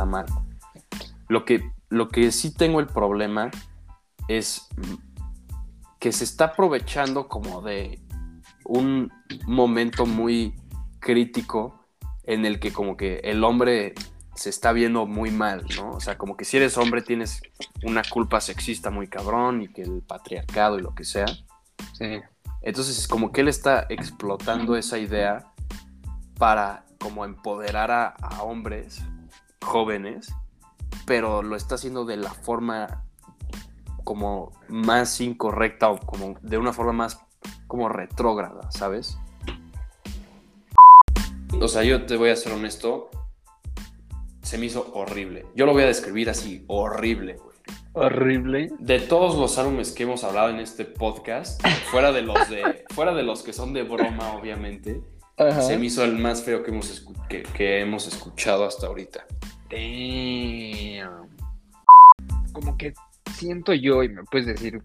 está mal. Lo que, lo que sí tengo el problema es que se está aprovechando como de un momento muy crítico en el que como que el hombre se está viendo muy mal, ¿no? O sea, como que si eres hombre tienes una culpa sexista muy cabrón y que el patriarcado y lo que sea. Sí. Entonces es como que él está explotando esa idea para como empoderar a, a hombres jóvenes, pero lo está haciendo de la forma como más incorrecta o como de una forma más como retrógrada, ¿sabes? O sea, yo te voy a ser honesto, se me hizo horrible. Yo lo voy a describir así, horrible, güey. Horrible. De todos los álbumes que hemos hablado en este podcast, fuera de los de, fuera de los que son de broma, obviamente, Ajá. se me hizo el más feo que hemos, escu- que, que hemos escuchado hasta ahorita. Damn. Como que siento yo, y me puedes decir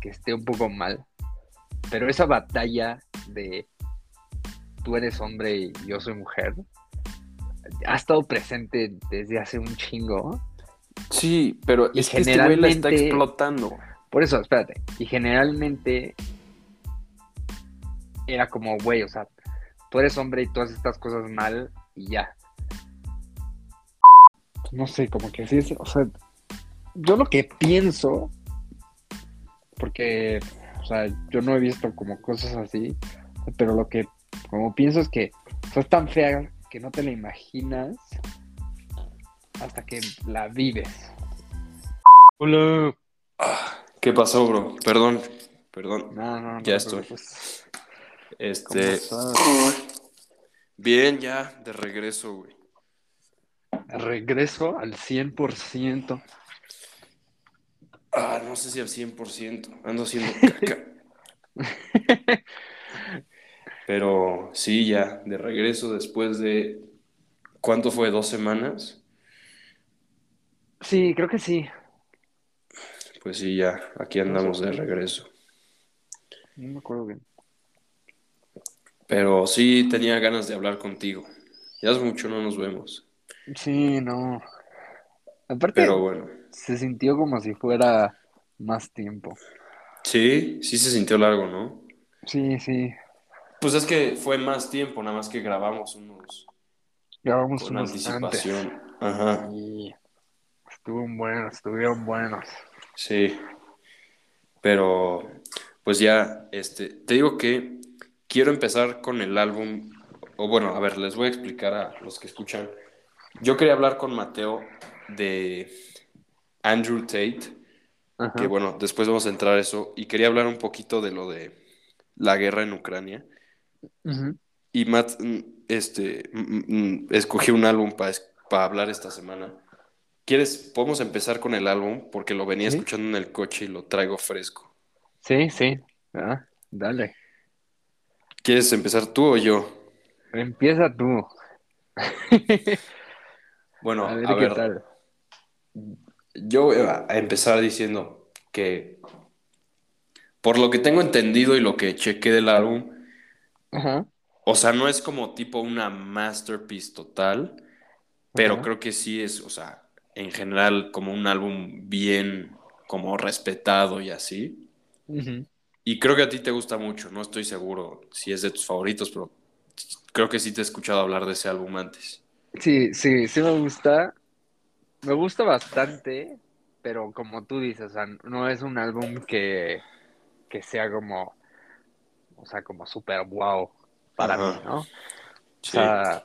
que esté un poco mal, pero esa batalla de tú eres hombre y yo soy mujer ha estado presente desde hace un chingo. Sí, pero Y es que este güey la está explotando. Por eso, espérate. Y generalmente era como, güey, o sea, tú eres hombre y tú haces estas cosas mal y ya. No sé, como que así es, o sea, yo lo que pienso, porque, o sea, yo no he visto como cosas así, pero lo que como pienso es que o sea, es tan fea que no te la imaginas hasta que la vives. Hola. ¿Qué pasó, bro? Perdón, perdón. No, no, no. Ya estoy. preocupes. ¿Cómo Este, bien, ya, de regreso, güey. Regreso al 100%. Ah, no sé si al 100%. Ando haciendo caca. Pero sí, ya, de regreso después de... ¿Cuánto fue? ¿Dos semanas? Sí, creo que sí. Pues sí, ya, aquí andamos de regreso. No me acuerdo bien. Pero sí tenía ganas de hablar contigo. Ya es mucho, no nos vemos. Sí, no. Aparte, Pero bueno. se sintió como si fuera más tiempo. Sí, sí se sintió largo, ¿no? Sí, sí. Pues es que fue más tiempo, nada más que grabamos unos Grabamos con unos anticipación. Ajá, antes. Y estuvieron buenos, estuvieron buenos. sí. Pero, pues ya, este, te digo que quiero empezar con el álbum, o bueno, a ver, les voy a explicar a los que escuchan. Yo quería hablar con Mateo de Andrew Tate, Ajá. que bueno, después vamos a entrar a eso, y quería hablar un poquito de lo de la guerra en Ucrania. Y Matt, mm, este, mm, mm, escogí un álbum para hablar esta semana. ¿Quieres? Podemos empezar con el álbum porque lo venía Sí. escuchando en el coche y lo traigo fresco. Sí, sí. Ah, dale. ¿Quieres empezar tú o yo? Empieza tú. Bueno, A a ver qué tal. yo voy a empezar diciendo que por lo que tengo entendido y lo que chequé del álbum, Ajá. o sea, no es como tipo una masterpiece total, pero Ajá. creo que sí es, o sea, en general como un álbum bien como respetado y así. Ujú. Y creo que a ti te gusta mucho, no estoy seguro si es de tus favoritos, pero creo que sí te he escuchado hablar de ese álbum antes. Sí, sí, sí me gusta. Me gusta bastante, pero como tú dices, o sea, no es un álbum que, que sea como, o sea, como súper wow para Ajá. mí, ¿no? O sea,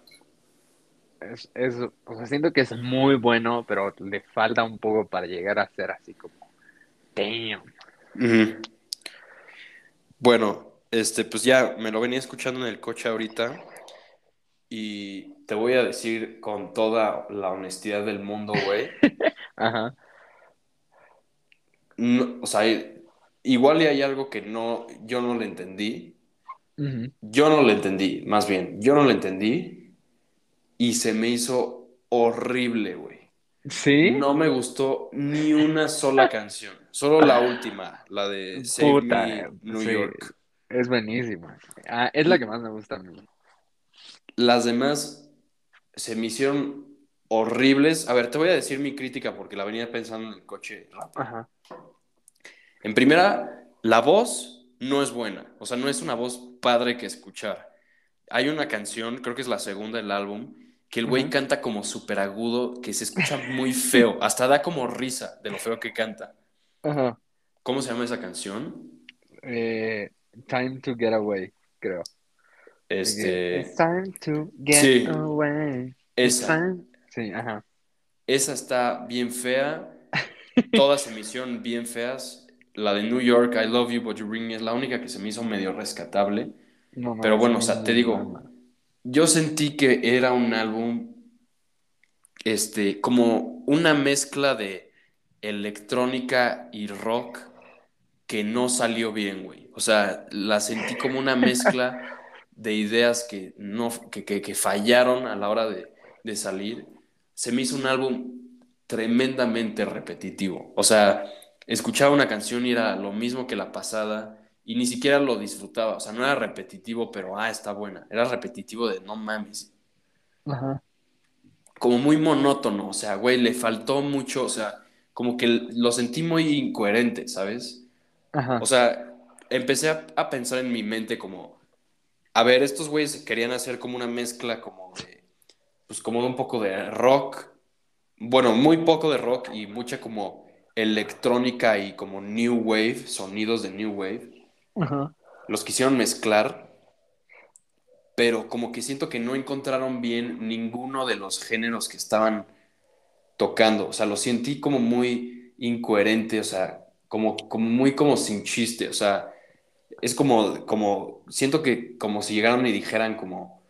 es, es, o sea, siento que es muy bueno, pero le falta un poco para llegar a ser así como, damn. Ujú. Bueno, este, pues ya me lo venía escuchando en el coche ahorita y te voy a decir con toda la honestidad del mundo, güey. Ajá. No, o sea, igual y hay algo que no, yo no le entendí. Yo no le entendí, más bien, yo no le entendí y se me hizo horrible, güey. ¿Sí? No me gustó ni una sola canción, solo la última, la de Save Puta, Me New sí. York. Es buenísima. Ah, es la que más me gusta a mí. Las demás se me hicieron horribles. A ver, te voy a decir mi crítica porque la venía pensando en el coche rápido. Ajá. En primera, la voz no es buena. O sea, no es una voz padre que escuchar. Hay una canción, creo que es la segunda del álbum, que el güey canta como súper agudo, que se escucha muy feo. Hasta da como risa de lo feo que canta. Ajá. ¿Cómo se llama esa canción? Eh, time to get away, creo. Este, It's time to get Sí. away. Esa. time- Sí, ajá. Esa está bien fea. Todas se me hicieron bien feas. La de New York, I Love You, But You Bring Me, es la única que se me hizo medio rescatable. No, Pero bueno, o sea, te digo. Yo sentí que era un álbum, este, como una mezcla de electrónica y rock que no salió bien, güey. O sea, la sentí como una mezcla de ideas que, no, que, que- que fallaron a la hora de, de salir. Se me hizo un álbum tremendamente repetitivo. O sea, escuchaba una canción y era lo mismo que la pasada y ni siquiera lo disfrutaba. O sea, no era repetitivo, pero ah, está buena. Era repetitivo de no mames. Ajá. Como muy monótono. O sea, güey, le faltó mucho. O sea, como que lo sentí muy incoherente, ¿sabes? Ajá. O sea, empecé a, a pensar en mi mente como, a ver, estos güeyes querían hacer como una mezcla como de, pues como de un poco de rock, bueno, muy poco de rock y mucha como electrónica y como new wave, sonidos de new wave. Ajá. Los quisieron mezclar, pero como que siento que no encontraron bien ninguno de los géneros que estaban tocando. O sea, lo sentí como muy incoherente, o sea, como, como muy como sin chiste. O sea, es como, como, siento que como si llegaran y dijeran como,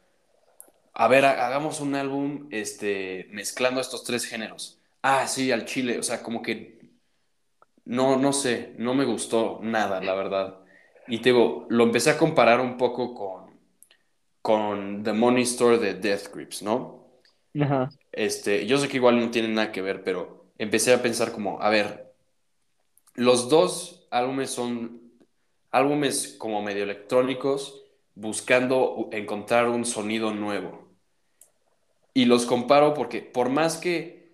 a ver, ha- hagamos un álbum este, mezclando estos tres géneros. Ah, sí, al chile. O sea, como que no, no sé, no me gustó nada, la verdad. Y te digo, lo empecé a comparar un poco con, con The Money Store de Death Grips, ¿no? Este, yo sé que igual no tienen nada que ver, pero empecé a pensar como, a ver, los dos álbumes son álbumes como medio electrónicos, buscando encontrar un sonido nuevo. Y los comparo porque por más que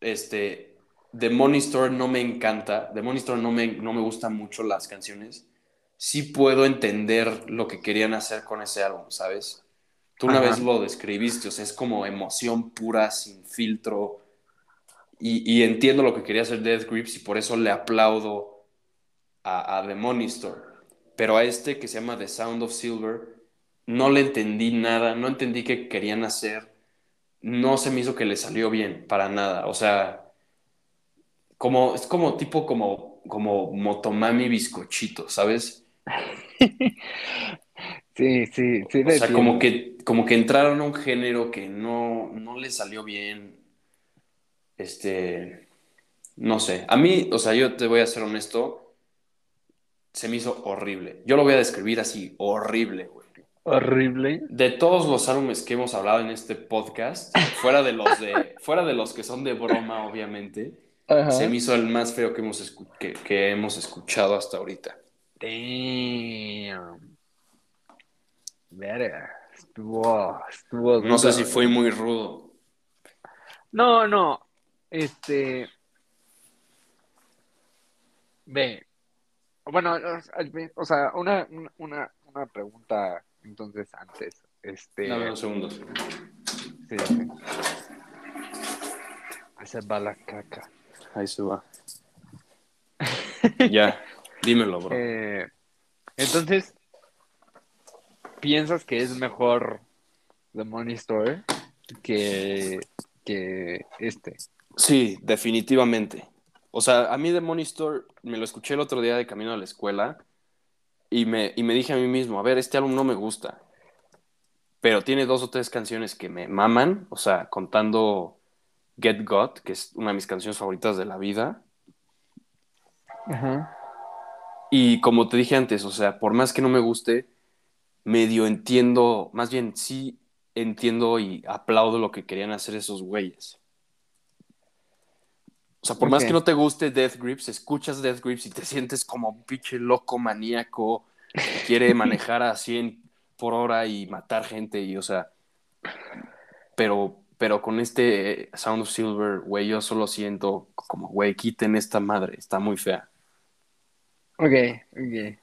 este, The Money Store no me encanta, The Money Store no me, no me gustan mucho las canciones, sí puedo entender lo que querían hacer con ese álbum, ¿sabes? Tú una Ajá. vez lo describiste, o sea, es como emoción pura, sin filtro. Y, y entiendo lo que quería hacer Death Grips y por eso le aplaudo a, a The Money Store. Pero a este que se llama The Sound of Silver, no le entendí nada, no entendí qué querían hacer. No se me hizo que le salió bien, para nada. O sea, como, es como tipo como, como Motomami bizcochito, ¿sabes? Sí, sí, sí. O sea, como que, como que entraron a un género que no, no le salió bien. Este, no sé. A mí, o sea, yo te voy a ser honesto, se me hizo horrible. Yo lo voy a describir así, horrible, güey. Horrible. De todos los álbumes que hemos hablado en este podcast, fuera de los de, fuera de los que son de broma, obviamente, Ajá. se me hizo el más feo que hemos, escu- que, que hemos escuchado hasta ahorita. Damn. Verga. Estuvo, estuvo. No sé si fue muy rudo. No, no. Este. Ve. Bueno, o- sea, una, una, una pregunta entonces antes. Este. Dame unos segundos. sí, sí. Se va la caca. Ahí se va. ya, dímelo, bro. Eh, entonces, ¿piensas que es mejor The Money Store que, que este? Sí, definitivamente. O sea, a mí The Money Store me lo escuché el otro día de camino a la escuela y me, y me dije a mí mismo, a ver, este álbum no me gusta, pero tiene dos o tres canciones que me maman, o sea, contando Get Got, que es una de mis canciones favoritas de la vida. Ajá. Y como te dije antes, o sea, por más que no me guste, medio entiendo, más bien sí entiendo y aplaudo lo que querían hacer esos güeyes. O sea, por más que no te guste Death Grips, escuchas Death Grips y te sientes como un pinche loco maníaco que quiere manejar a 100 por hora y matar gente y, o sea, pero, pero con este Sound of Silver, güey, yo solo siento como, güey, quiten esta madre, está muy fea. Ok, ok.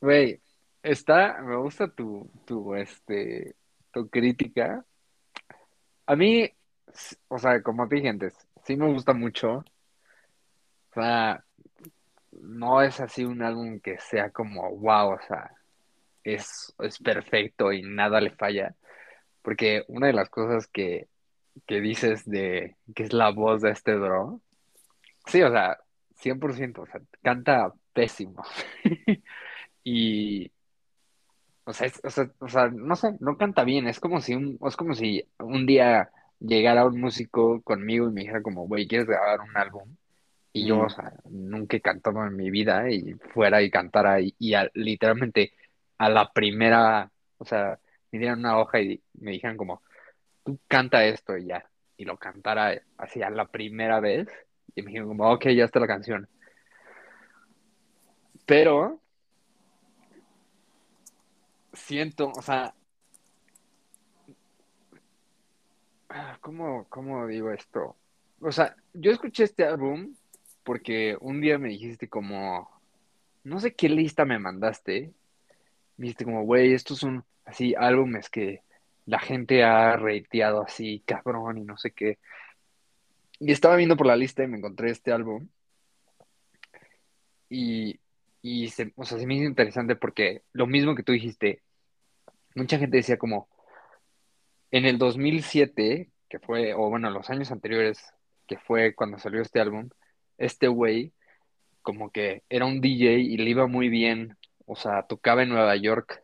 Güey, está, me gusta tu, tu, este, tu crítica. A mí, o sea, como te dije antes, sí me gusta mucho. O sea, no es así un álbum que sea como, wow, o sea, es, es perfecto y nada le falla. Porque una de las cosas que, que dices de que es la voz de este bro, sí, o sea, 100%, o sea, canta pésimo. y, o sea, o sea, o sea, no sé, no canta bien, es como si un, es como si un día llegara un músico conmigo y me dijera como, güey, ¿quieres grabar un álbum? Y yo, o sea, nunca he cantado en mi vida y fuera y cantara y, literalmente a la primera, o sea, me dieran una hoja y me dijeran como, tú canta esto y ya, y lo cantara así a la primera vez, y me dijeron como, ok, ya está la canción. Pero siento, o sea, ¿cómo, cómo digo esto? O sea, yo escuché este álbum porque un día me dijiste como, no sé qué lista me mandaste, me dijiste como, güey, estos son así álbumes que la gente ha reiteado así, cabrón, y no sé qué. Y estaba viendo por la lista y me encontré este álbum. Y, y se, o sea, se me hizo interesante porque lo mismo que tú dijiste, mucha gente decía como, en el 2007, que fue, o bueno, los años anteriores, que fue cuando salió este álbum, este güey como que era un DJ y le iba muy bien, o sea, tocaba en Nueva York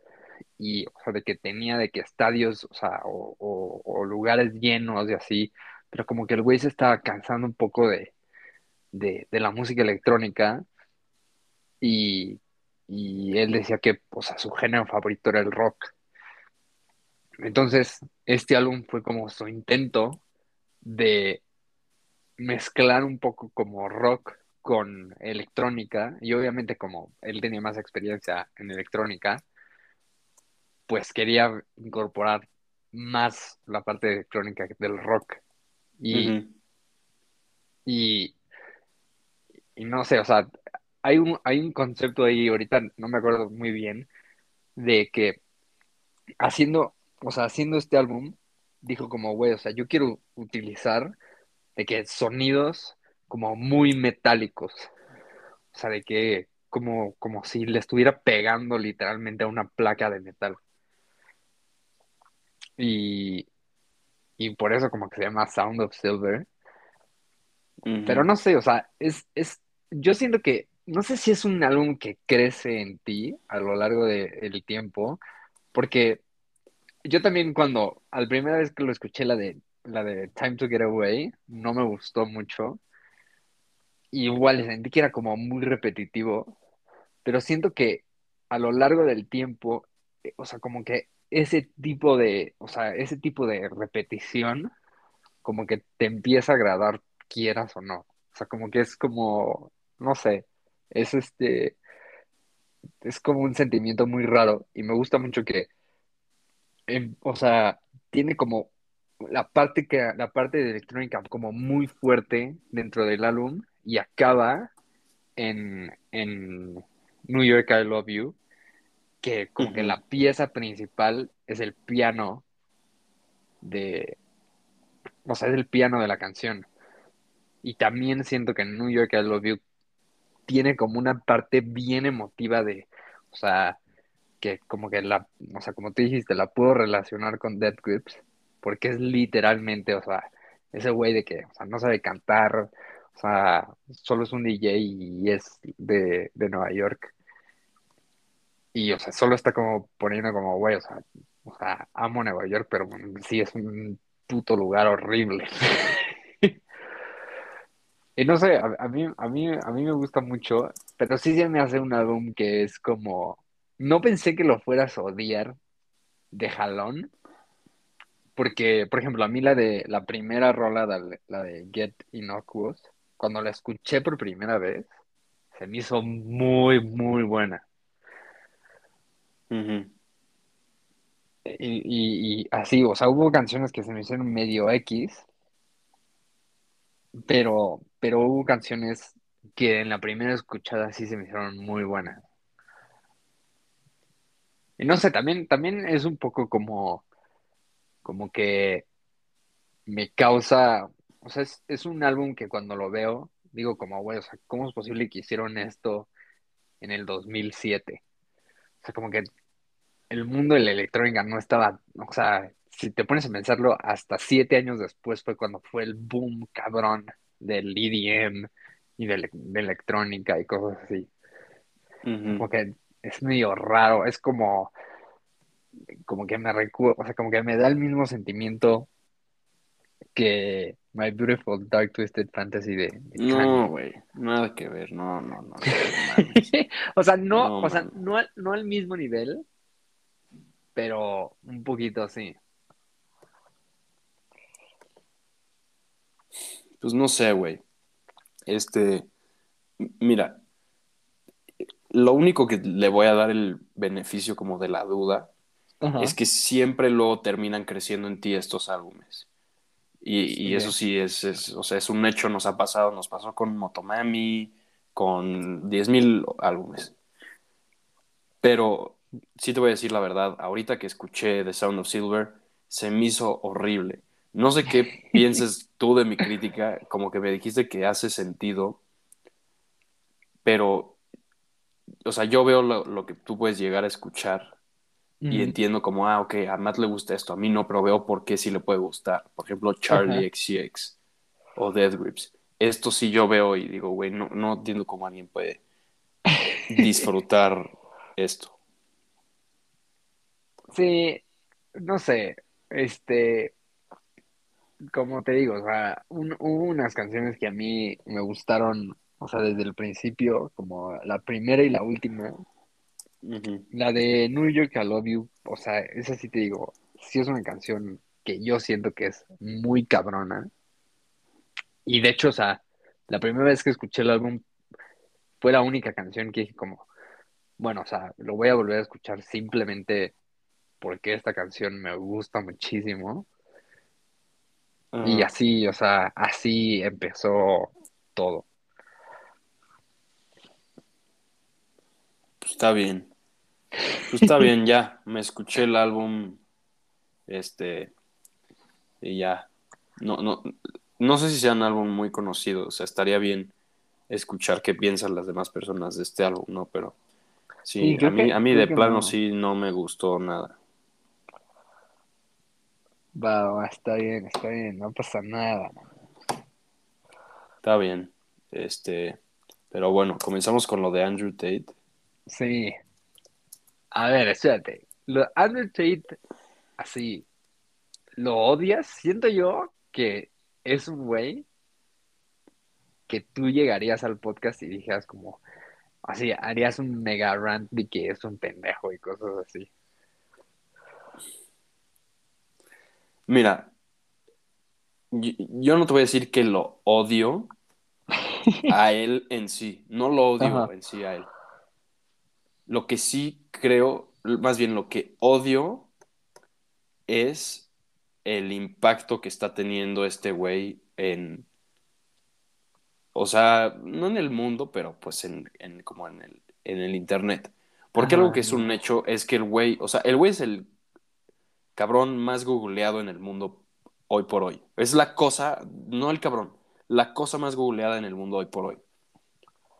y, o sea, de que tenía de que estadios, o sea, o, lugares llenos y así, pero como que el güey se estaba cansando un poco de, de, la música electrónica y, y él decía que, o sea, su género favorito era el rock. Entonces, este álbum fue como su intento de mezclar un poco como rock con electrónica y obviamente como él tenía más experiencia en electrónica, pues quería incorporar más la parte electrónica del rock. Y, y, no sé, o sea, hay un, hay un concepto ahí, ahorita no me acuerdo muy bien, de que haciendo, o sea, haciendo este álbum, dijo como, güey, o sea, yo quiero utilizar de que sonidos como muy metálicos. O sea, de que como, como si le estuviera pegando literalmente a una placa de metal. Y, y por eso como que se llama Sound of Silver. Pero no sé, o sea, es, es, yo siento que, no sé si es un álbum que crece en ti a lo largo del tiempo, porque yo también cuando, al primera vez que lo escuché, la de la de Time to Get Away, no me gustó mucho. igual sentí que era como muy repetitivo, pero siento que a lo largo del tiempo, eh, o sea, como que ese tipo de, o sea, ese tipo de repetición, como que te empieza a agradar, quieras o no. O sea, como que es como, no sé, es este, es como un sentimiento muy raro y me gusta mucho que, em, o sea, tiene como la parte que la parte de electrónica como muy fuerte dentro del álbum y acaba en, New York I Love You que como que la pieza principal es el piano de o sea es el piano de la canción. Y también siento que New York I Love You tiene como una parte bien emotiva de o sea que como que la o sea como te dijiste la puedo relacionar con Dead Grips porque es literalmente, o sea, ese güey de que, o sea, no sabe cantar, o sea, solo es un DJ y es de, Nueva York. Y, o sea, solo está como poniendo como, güey, o sea, o sea, amo Nueva York, pero sí es un puto lugar horrible. y no sé, a, mí, a, mí, a mí me gusta mucho, pero sí se me hace un álbum que es como, no pensé que lo fueras a odiar de jalón, porque, por ejemplo, a mí la de la primera rola, la de Get Innocuous, cuando la escuché por primera vez, se me hizo muy, muy buena. Y, y, así, o sea, hubo canciones que se me hicieron medio X, pero, pero hubo canciones que en la primera escuchada sí se me hicieron muy buenas. Y no sé, también, también es un poco como, como que me causa, o sea, es, un álbum que cuando lo veo, digo como, güey, o sea, ¿cómo es posible que hicieron esto en el 2007? O sea, como que el mundo de la electrónica no estaba, o sea, si te pones a pensarlo, hasta siete años después fue cuando fue el boom cabrón del EDM y de, electrónica y cosas así. Como que es medio raro, es como, como que me recuerda, o sea, como que me da el mismo sentimiento que My Beautiful Dark Twisted Fantasy de, No, güey, nada que ver, no, no, no. o sea, no, o sea, no, no al mismo nivel, pero un poquito así. Pues no sé, güey. Este, mira, lo único que le voy a dar el beneficio como de la duda es que siempre luego terminan creciendo en ti estos álbumes. Y, eso sí es, o sea, es un hecho, nos ha pasado, nos pasó con Motomami, con 10.000 álbumes. Pero sí te voy a decir la verdad, ahorita que escuché The Sound of Silver, se me hizo horrible. No sé qué pienses tú de mi crítica, como que me dijiste que hace sentido, pero, o sea, yo veo lo, que tú puedes llegar a escuchar y entiendo como, ah, ok, a Matt le gusta esto, a mí no, pero veo por qué sí le puede gustar. Por ejemplo, Charlie XCX o Dead Grips. Esto sí yo veo y digo, güey, no, no entiendo cómo alguien puede disfrutar esto. Sí, no sé, este, como te digo, o sea, hubo unas canciones que a mí me gustaron, o sea, desde el principio, como la primera y la última. La de New York I Love You, o sea, esa sí te digo, sí es una canción que yo siento que es muy cabrona. Y de hecho, o sea, la primera vez que escuché el álbum fue la única canción que dije como, bueno, o sea, lo voy a volver a escuchar simplemente porque esta canción me gusta muchísimo. Y así, o sea, así empezó todo. Pues está bien. Pues está bien, ya. Me escuché el álbum. Este. Y ya. No, no, no sé si sea un álbum muy conocido. O sea, estaría bien escuchar qué piensan las demás personas de este álbum, ¿no? Pero sí, a, mí, a mí de plano sí no me gustó nada. Va, va, está bien, está bien, no pasa nada. Está bien. Este, pero bueno, comenzamos con lo de Andrew Tate. Sí. A ver, espérate. Lo, Andrew Tate, así, ¿lo odias? Siento yo que es un güey que tú llegarías al podcast y dijeras como, así, harías un mega rant de que es un pendejo y cosas así. Mira, yo, no te voy a decir que lo odio a él en sí, no lo odio en sí a él. Lo que sí creo, más bien lo que odio es el impacto que está teniendo este güey en, o sea, no en el mundo, pero pues en, como en el, en el internet. Porque algo que es un hecho es que el güey, o sea, el güey es el cabrón más googleado en el mundo hoy por hoy. Es la cosa, no el cabrón, la cosa más googleada en el mundo hoy por hoy.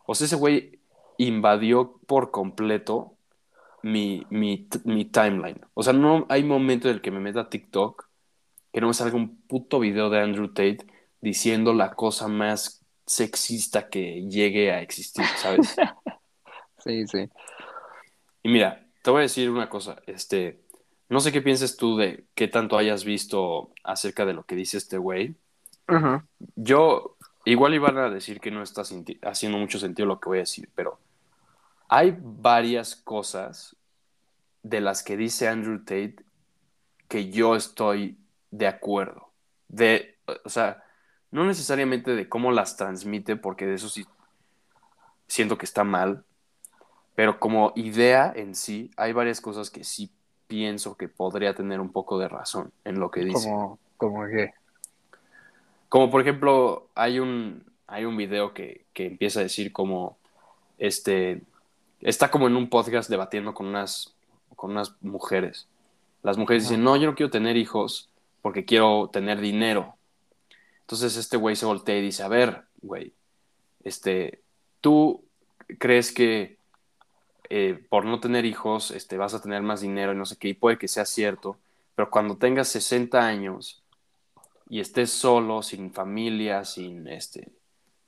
O sea, ese güey invadió por completo mi, mi, timeline. O sea, no hay momento en el que me meta a TikTok que no me salga un puto video de Andrew Tate diciendo la cosa más sexista que llegue a existir, ¿sabes? sí, sí. Y mira, te voy a decir una cosa, este, no sé qué piensas tú de qué tanto hayas visto acerca de lo que dice este güey. Yo, igual iban a decir que no está haciendo mucho sentido lo que voy a decir, pero hay varias cosas de las que dice Andrew Tate que yo estoy de acuerdo. De, o sea, no necesariamente de cómo las transmite, porque de eso sí siento que está mal, pero como idea en sí, hay varias cosas que sí pienso que podría tener un poco de razón en lo que dice. Como, como que. Como por ejemplo, hay un, hay un video que, que empieza a decir como, este, está como en un podcast debatiendo con unas, con unas mujeres. Las mujeres dicen, no, yo no quiero tener hijos porque quiero tener dinero. Entonces este güey se voltea y dice, a ver, güey, este, tú crees que eh, por no tener hijos este, vas a tener más dinero y no sé qué, y puede que sea cierto, pero cuando tengas 60 años y estés solo, sin familia, sin, este,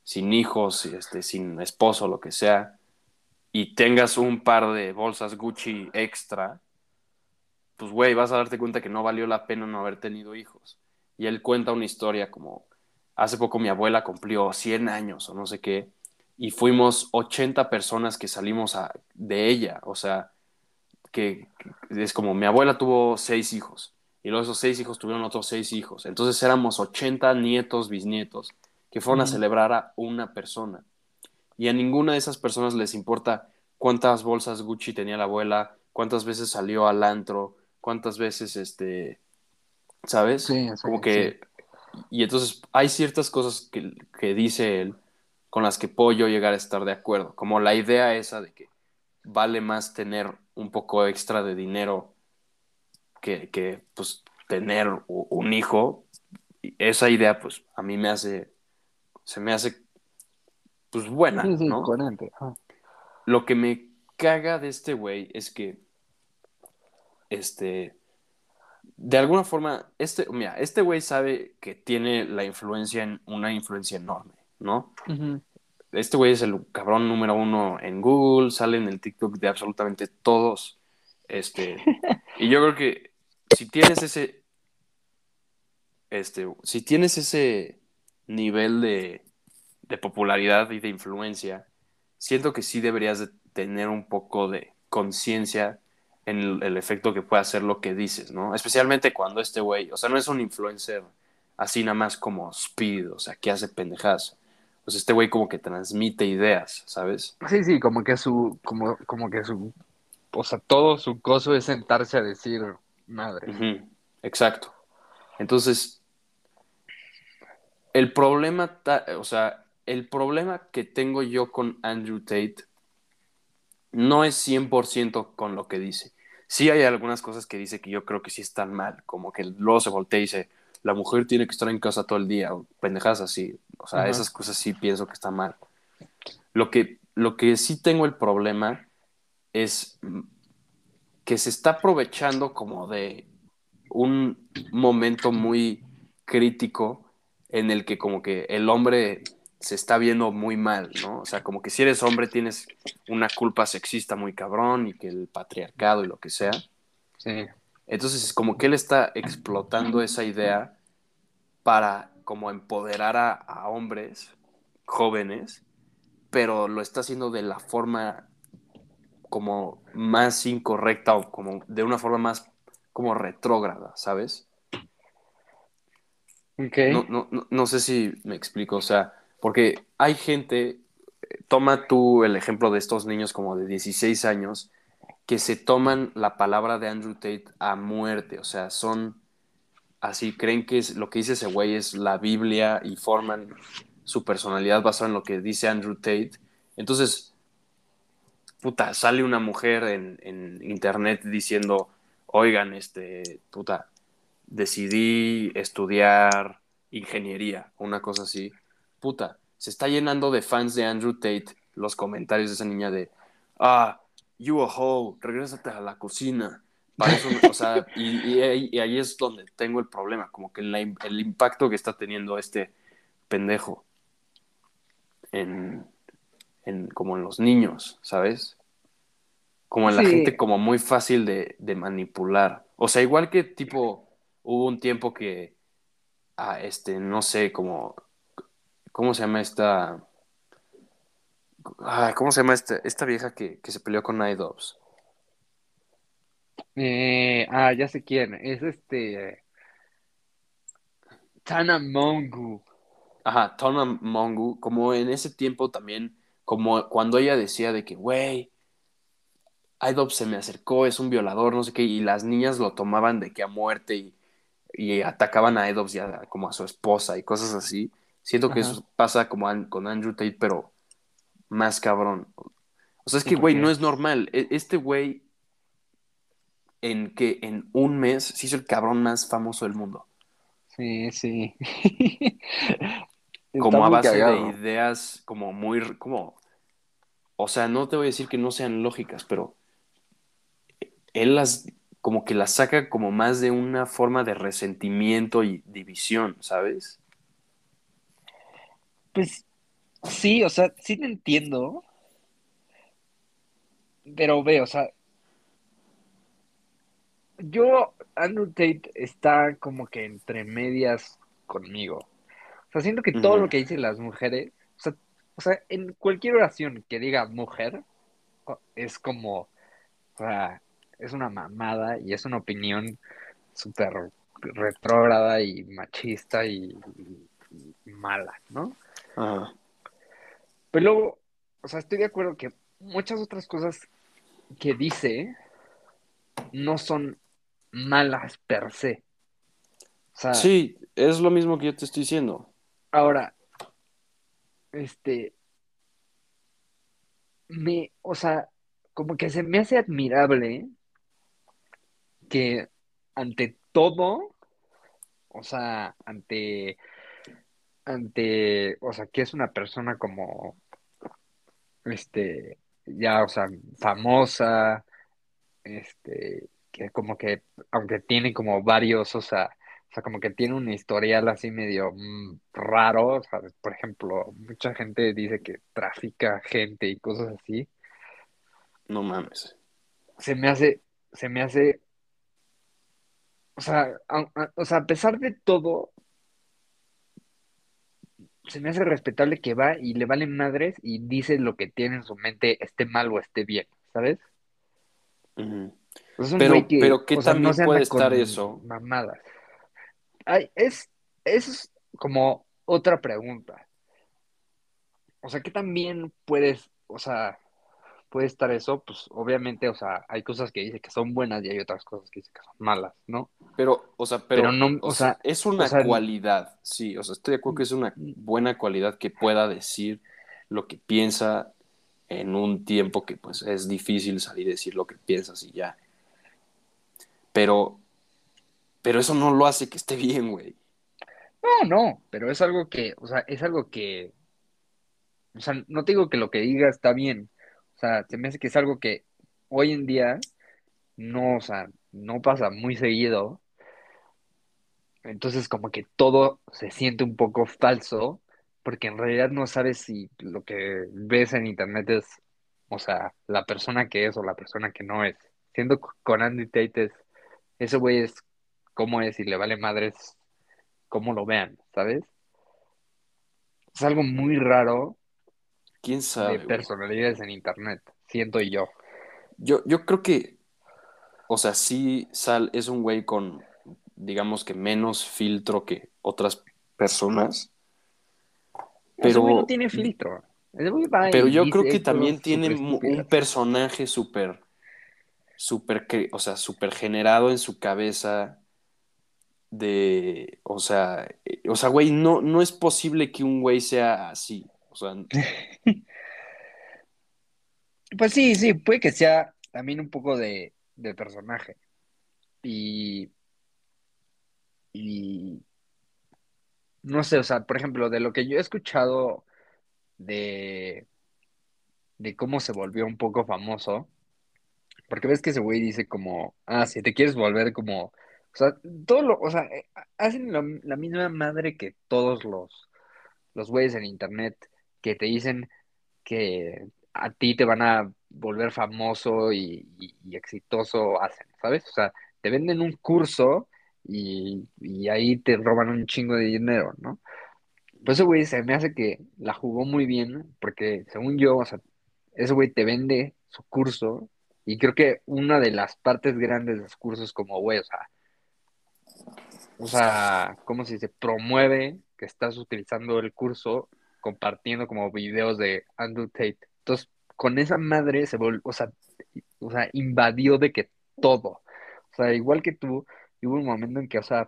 sin hijos, este, sin esposo, lo que sea, y tengas un par de bolsas Gucci extra, pues güey, vas a darte cuenta que no valió la pena no haber tenido hijos. Y él cuenta una historia como, hace poco mi abuela cumplió 100 años o no sé qué, y fuimos 80 personas que salimos a, de ella, o sea, que, que, es como mi abuela tuvo seis hijos y luego esos seis hijos tuvieron otros seis hijos, entonces éramos 80 nietos, bisnietos que fueron a celebrar a una persona. Y a ninguna de esas personas les importa cuántas bolsas Gucci tenía la abuela, cuántas veces salió al antro, cuántas veces, este, ¿sabes? Sí, sí, como que, y entonces hay ciertas cosas que, que dice él con las que puedo yo llegar a estar de acuerdo, como la idea esa de que vale más tener un poco extra de dinero que, que pues tener un hijo, esa idea pues a mí me hace, se me hace pues buena, Sí, sí, ¿no? coherente. ajá. Lo que me caga de este güey es que, este, de alguna forma, este, mira, este güey sabe que tiene la influencia, en, una influencia enorme, ¿no? Este güey es el cabrón número uno en Google, sale en el TikTok de absolutamente todos. Este, y yo creo que si tienes ese, este, si tienes ese nivel de, de popularidad y de influencia, siento que sí deberías de tener un poco de conciencia en el, el efecto que puede hacer lo que dices, ¿no? Especialmente cuando este güey, o sea, no es un influencer así nada más como speed, o sea, que hace pendejadas. Pues este güey como que transmite ideas, ¿sabes? Sí, sí, como que su, como, como que su, o sea, todo su coso es sentarse a decir madre. Exacto. Entonces, el problema, o sea, el problema que tengo yo con Andrew Tate no es 100% con lo que dice. Sí hay algunas cosas que dice que yo creo que sí están mal, como que luego se voltea y dice, la mujer tiene que estar en casa todo el día, o pendejadas así. O sea, esas cosas sí pienso que están mal. Lo que, lo que sí tengo el problema es que se está aprovechando como de un momento muy crítico en el que como que el hombre se está viendo muy mal, ¿no? O sea, como que si eres hombre tienes una culpa sexista muy cabrón y que el patriarcado y lo que sea. Sí. Entonces es como que él está explotando esa idea para como empoderar a, a hombres jóvenes, pero lo está haciendo de la forma como más incorrecta o como de una forma más como retrógrada, ¿sabes? Ok. No, no, no, no sé si me explico, o sea, porque hay gente, eh, toma tú el ejemplo de estos niños como de 16 años, que se toman la palabra de Andrew Tate a muerte, o sea, son así, creen que es, lo que dice ese güey es la Biblia y forman su personalidad basada en lo que dice Andrew Tate. Entonces, puta, sale una mujer en, en internet diciendo, oigan, este, puta, decidí estudiar ingeniería, una cosa así. Puta, se está llenando de fans de Andrew Tate los comentarios de esa niña de, ah, you a hoe, regrésate a la cocina. Para eso, o sea, y, y ahí- y ahí es donde tengo el problema, como que la- el impacto que está teniendo este pendejo en, en- como en los niños, ¿sabes? Como en la Sí. gente como muy fácil de, de manipular. O sea, igual que tipo, hubo un tiempo que, ah, este, no sé, como, ¿cómo se llama esta? ¿Cómo se llama esta, esta vieja que, que se peleó con Night-Dobbs? Eh, ah, ya sé quién. Es este. Tana Mongu. Ajá, Tona Mongu, como en ese tiempo también, como cuando ella decía de que, güey, Idop se me acercó, es un violador, no sé qué, y las niñas lo tomaban de que a muerte y, y atacaban a Edops ya como a su esposa y cosas así. Siento que Ajá. eso pasa como con Andrew Tate, pero más cabrón. O sea, es que, ¿por güey, no es normal. E- Este güey, en que en un mes se hizo el cabrón más famoso del mundo. Sí, sí. como a base cagado. de ideas como muy, como, o sea, no te voy a decir que no sean lógicas, pero él las, como que las saca como más de una forma de resentimiento y división, ¿sabes? Pues sí, o sea, sí te entiendo, pero ve, o sea, yo, Andrew Tate está como que entre medias conmigo. O sea, siento que todo lo que dicen las mujeres, o sea, o sea, en cualquier oración que diga mujer, es como, o sea, es una mamada y es una opinión súper retrógrada y machista y, y- y mala, ¿no? Ajá. Pero luego, o sea, estoy de acuerdo que muchas otras cosas que dice no son malas per se. O sea, Sí, es lo mismo que yo te estoy diciendo. ahora, este, me, o sea, como que se me hace admirable que ante todo, o sea, ante, ante, o sea, que es una persona como, este, ya, o sea, famosa, este, que como que, aunque tiene como varios, o sea, o sea, como que tiene un historial así medio mm, raro, o sea, por ejemplo, mucha gente dice que trafica gente y cosas así, No mames. se me hace, se me hace, o sea, a, a- o sea, a pesar de todo, se me hace respetable que va y le valen madres y dice lo que tiene en su mente, esté mal o esté bien, ¿sabes? Pues es un Pero, que, pero ¿qué o sea, no también puede estar eso? mamadas. Ay, es, es como otra pregunta. O sea, ¿qué también puedes, o sea, puede estar eso? Pues obviamente, o sea, hay cosas que dice que son buenas y hay otras cosas que dice que son malas, ¿no? Pero, o sea, Pero pero, no, o o sea, sea, es una o sea, cualidad, sí, o sea, estoy de acuerdo que es una buena cualidad que pueda decir lo que piensa en un tiempo que pues es difícil salir y decir lo que piensas y ya. Pero, pero eso no lo hace que esté bien, güey. no, no, pero es algo que, o sea, es algo que, o sea, no te digo que lo que diga está bien. Sea, se me hace que es algo que hoy en día no, o sea, no pasa muy seguido. Entonces como que todo se siente un poco falso, porque en realidad no sabes si lo que ves en internet es, o sea, la persona que es o la persona que no es. Siendo con Andy Tate es, ese güey es cómo es y le vale madres cómo lo vean, ¿sabes? Es algo muy raro ¿Quién de sabe, güey? personalidades en internet, siento yo. Yo, yo creo que, o sea, sí, Sal es un güey con, digamos que menos filtro que otras personas, Ese güey no pero, tiene filtro. Pero yo creo que también tiene un personaje súper, súper, o sea, súper generado en su cabeza de, o sea, eh, o sea, güey, no, no es posible que un güey sea así, Pues sí, sí, puede que sea también un poco de, de personaje. Y, y no sé, o sea, por ejemplo, de lo que yo he escuchado de, de cómo se volvió un poco famoso, porque ves que ese güey dice como, ah, si te quieres volver como, o sea, todo lo, o sea, eh, hacen la misma madre que todos los, los güeyes en internet que te dicen que a ti te van a volver famoso y, exitoso hacen, ¿sabes? O sea, te venden un curso y, ahí te roban un chingo de dinero, ¿no? Pues ese güey se me hace que la jugó muy bien, porque según yo, o sea, ese güey te vende su curso y creo que una de las partes grandes de su curso es como, güey, o sea, o sea, ¿cómo se dice? Promueve que estás utilizando el curso compartiendo como videos de Andrew Tate. Entonces, con esa madre se vol- o sea, o sea, invadió de que todo. O sea, igual que tú, hubo un momento en que, o sea,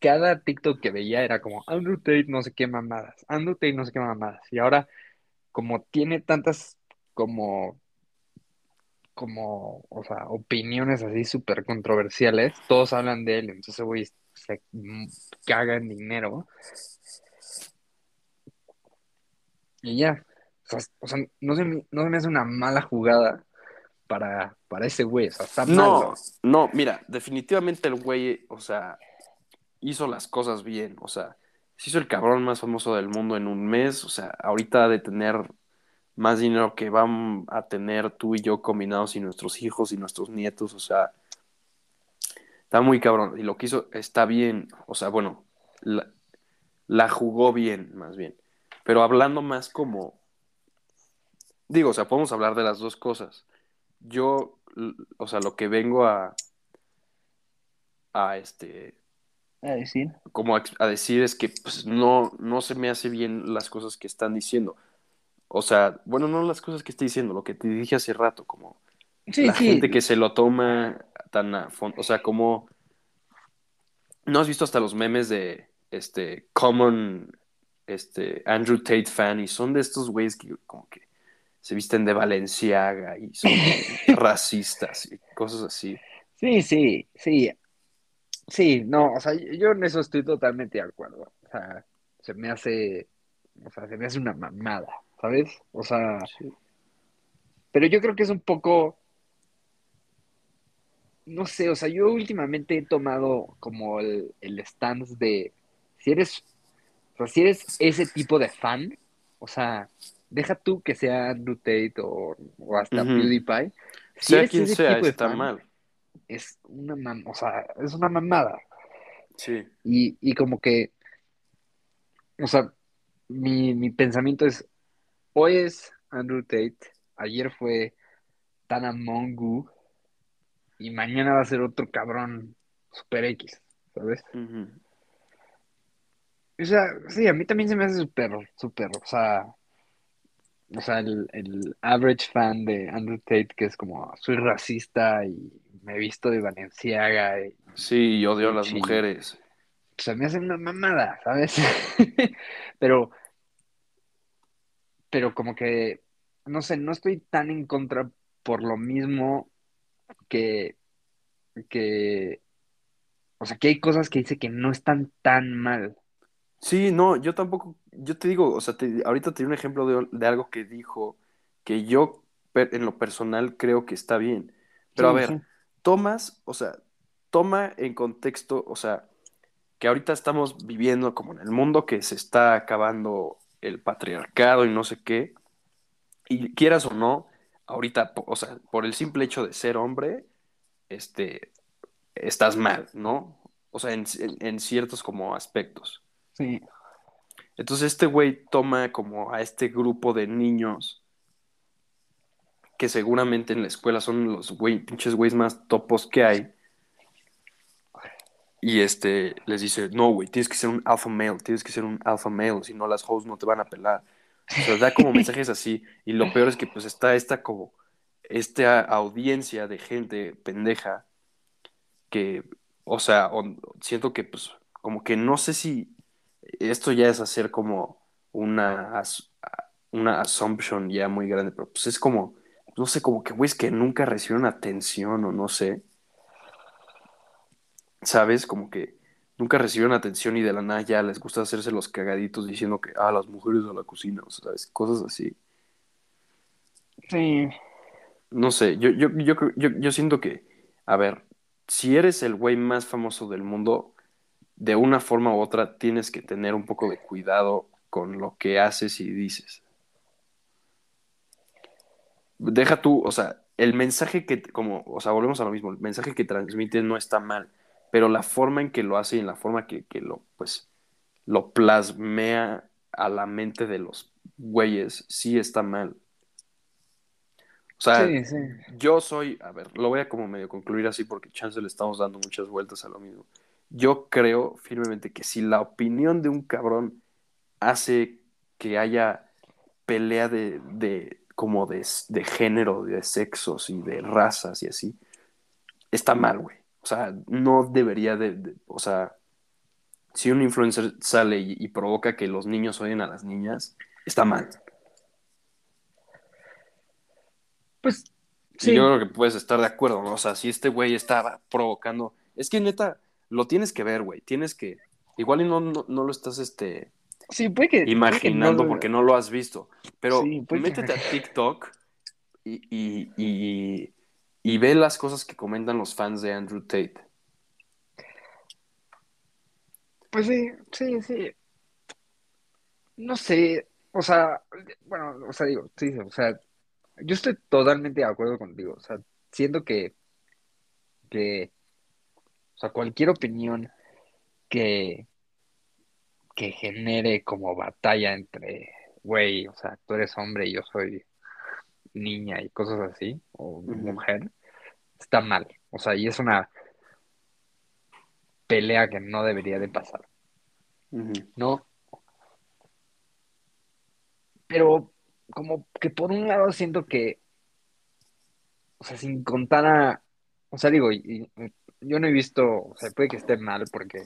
cada TikTok que veía era como Andrew Tate no sé qué mamadas, Andrew Tate no sé qué mamadas. Y ahora, como tiene tantas como como, o sea, opiniones así súper controversiales, todos hablan de él, entonces güey se caga en dinero. Y ya, o sea, no, se me, no me hace una mala jugada para, para ese güey, o sea, está No, no, mira, definitivamente el güey, o sea, hizo las cosas bien, o sea, se hizo el cabrón más famoso del mundo en un mes, o sea, ahorita de tener más dinero que vamos a tener tú y yo combinados y nuestros hijos y nuestros nietos, o sea, está muy cabrón. Y lo que hizo está bien, o sea, bueno, la, jugó bien, más bien. Pero hablando más como, digo, o sea, podemos hablar de las dos cosas. Yo, o sea, lo que vengo a, a este, a decir. Como a, decir es que pues, no, no se me hace bien las cosas que están diciendo. O sea, bueno, no las cosas que estoy diciendo, lo que te dije hace rato, como la gente que se lo toma tan a fondo, o sea, como no has visto hasta los memes de este common este Andrew Tate fan y son de estos güeyes que como que se visten de Valenciaga y son racistas y cosas así. Sí, sí, sí. Sí, no, o sea, yo en eso estoy totalmente de acuerdo. O sea, se me hace, o sea, se me hace una mamada. ¿sabes? O sea, pero yo creo que es un poco, no sé, o sea, yo últimamente he tomado como el, el stance de, si eres, o sea, si eres ese tipo de fan, o sea, deja tú que sea Andrew Tate o, hasta PewDiePie. Si sea quien sea, está mal. Es una, o sea, es una mamada. Sí. Y, y como que, o sea, mi, mi pensamiento es, Hoy es Andrew Tate, ayer fue Tana Mongu y mañana va a ser otro cabrón Super X, ¿sabes? O sea, sí, a mí también se me hace súper, súper, o sea, o sea, el, el, average fan de Andrew Tate que es como, soy racista y me visto de Valenciaga. Y, sí, y odio a las mujeres. O sea, me hace una mamada, ¿sabes? Pero pero como que, no sé, no estoy tan en contra por lo mismo que, que, o sea, que hay cosas que dice que no están tan mal. Sí, no, yo tampoco, yo te digo, o sea, ahorita te di un ejemplo de, algo que dijo que yo en lo personal creo que está bien. Pero a ver, tomas, o sea, toma en contexto, o sea, que ahorita estamos viviendo como en el mundo que se está acabando el patriarcado y no sé qué. Y quieras o no, ahorita, o sea, por el simple hecho de ser hombre, este, estás mal, ¿no? O sea, en, ciertos como aspectos. Sí. Entonces este güey toma como a este grupo de niños que seguramente en la escuela son los güey, pinches güeyes más topos que hay y este les dice, no, güey, tienes que ser un alpha male, tienes que ser un alpha male, si no las hoes no te van a pelar. O sea, da como mensajes así. Y lo peor es que pues está esta como, esta audiencia de gente pendeja que, o sea, siento que pues como que no sé si esto ya es hacer como una, una assumption ya muy grande, pero pues es como, no sé, como que güeyes que nunca recibieron atención o no sé. ¿sabes? Como que nunca recibieron atención y de la nada ya les gusta hacerse los cagaditos diciendo que, ah, las mujeres a la cocina, o ¿sabes? Cosas así. Sí. No sé, yo, yo, yo, yo, yo siento que, a ver, si eres el güey más famoso del mundo, de una forma u otra tienes que tener un poco de cuidado con lo que haces y dices. Deja tú, o sea, el mensaje que, como, o sea, volvemos a lo mismo, el mensaje que transmite no está mal pero la forma en que lo hace y en la forma que, lo, pues, lo plasmea a la mente de los güeyes, sí está mal. O sea, yo soy, a ver, lo voy a como medio concluir así porque chance le estamos dando muchas vueltas a lo mismo. Yo creo firmemente que si la opinión de un cabrón hace que haya pelea de, de como de, de género, de sexos y de razas y así, está mal, güey. O sea, no debería de, o sea, si un influencer sale y, provoca que los niños odien a las niñas, está mal. Pues sí. yo creo que puedes estar de acuerdo, ¿no? O sea, si este güey estaba provocando, es que neta, lo tienes que ver, güey, tienes que, igual y no, no, lo estás, este, sí, puede que, imaginando porque no lo has visto, pero métete a TikTok y, y, y ve las cosas que comentan los fans de Andrew Tate. Pues sí, sí, sí. No sé, o sea, bueno, o sea, digo, sí, o sea, yo estoy totalmente de acuerdo contigo, o sea, siento que, que, o sea, cualquier opinión que, que genere como batalla entre, güey, o sea, tú eres hombre y yo soy niña y cosas así, o mujer, está mal, o sea, y es una pelea que no debería de pasar. ¿No? Pero como que por un lado siento que, o sea, sin contar a, o sea, digo, yo no he visto, o sea, puede que esté mal porque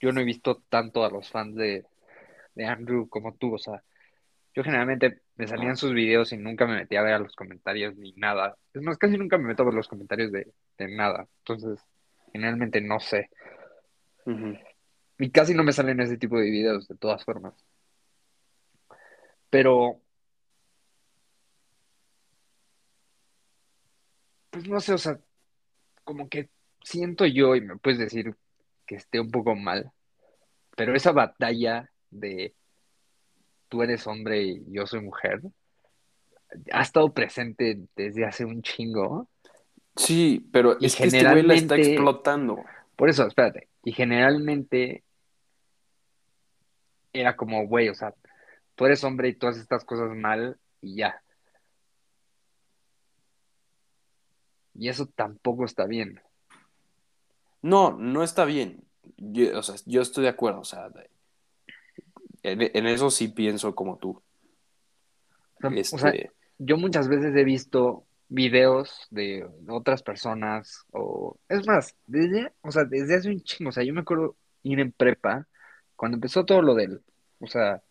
yo no he visto tanto a los fans de, de Andrew como tú, o sea, yo generalmente me salían sus videos y nunca me metía a ver a los comentarios ni nada. Es más, casi nunca me meto a ver los comentarios de, de nada. Entonces, generalmente no sé. Y casi no me salen ese tipo de videos, de todas formas. Pero. Pues no sé, o sea, como que siento yo, y me puedes decir que esté un poco mal, pero esa batalla de tú eres hombre y yo soy mujer ha estado presente desde hace un chingo. Sí, pero es que este güey la está explotando. Por eso, espérate. Y generalmente era como, güey, o sea, tú eres hombre y tú haces estas cosas mal y ya. Y eso tampoco está bien. No, no está bien. Yo, o sea, yo estoy de acuerdo, o sea, en, eso sí pienso como tú. Este, yo muchas veces he visto videos de otras personas, o es más, desde, o sea, desde hace un chingo, o sea, yo me acuerdo ir en prepa, cuando empezó todo lo del, o sea,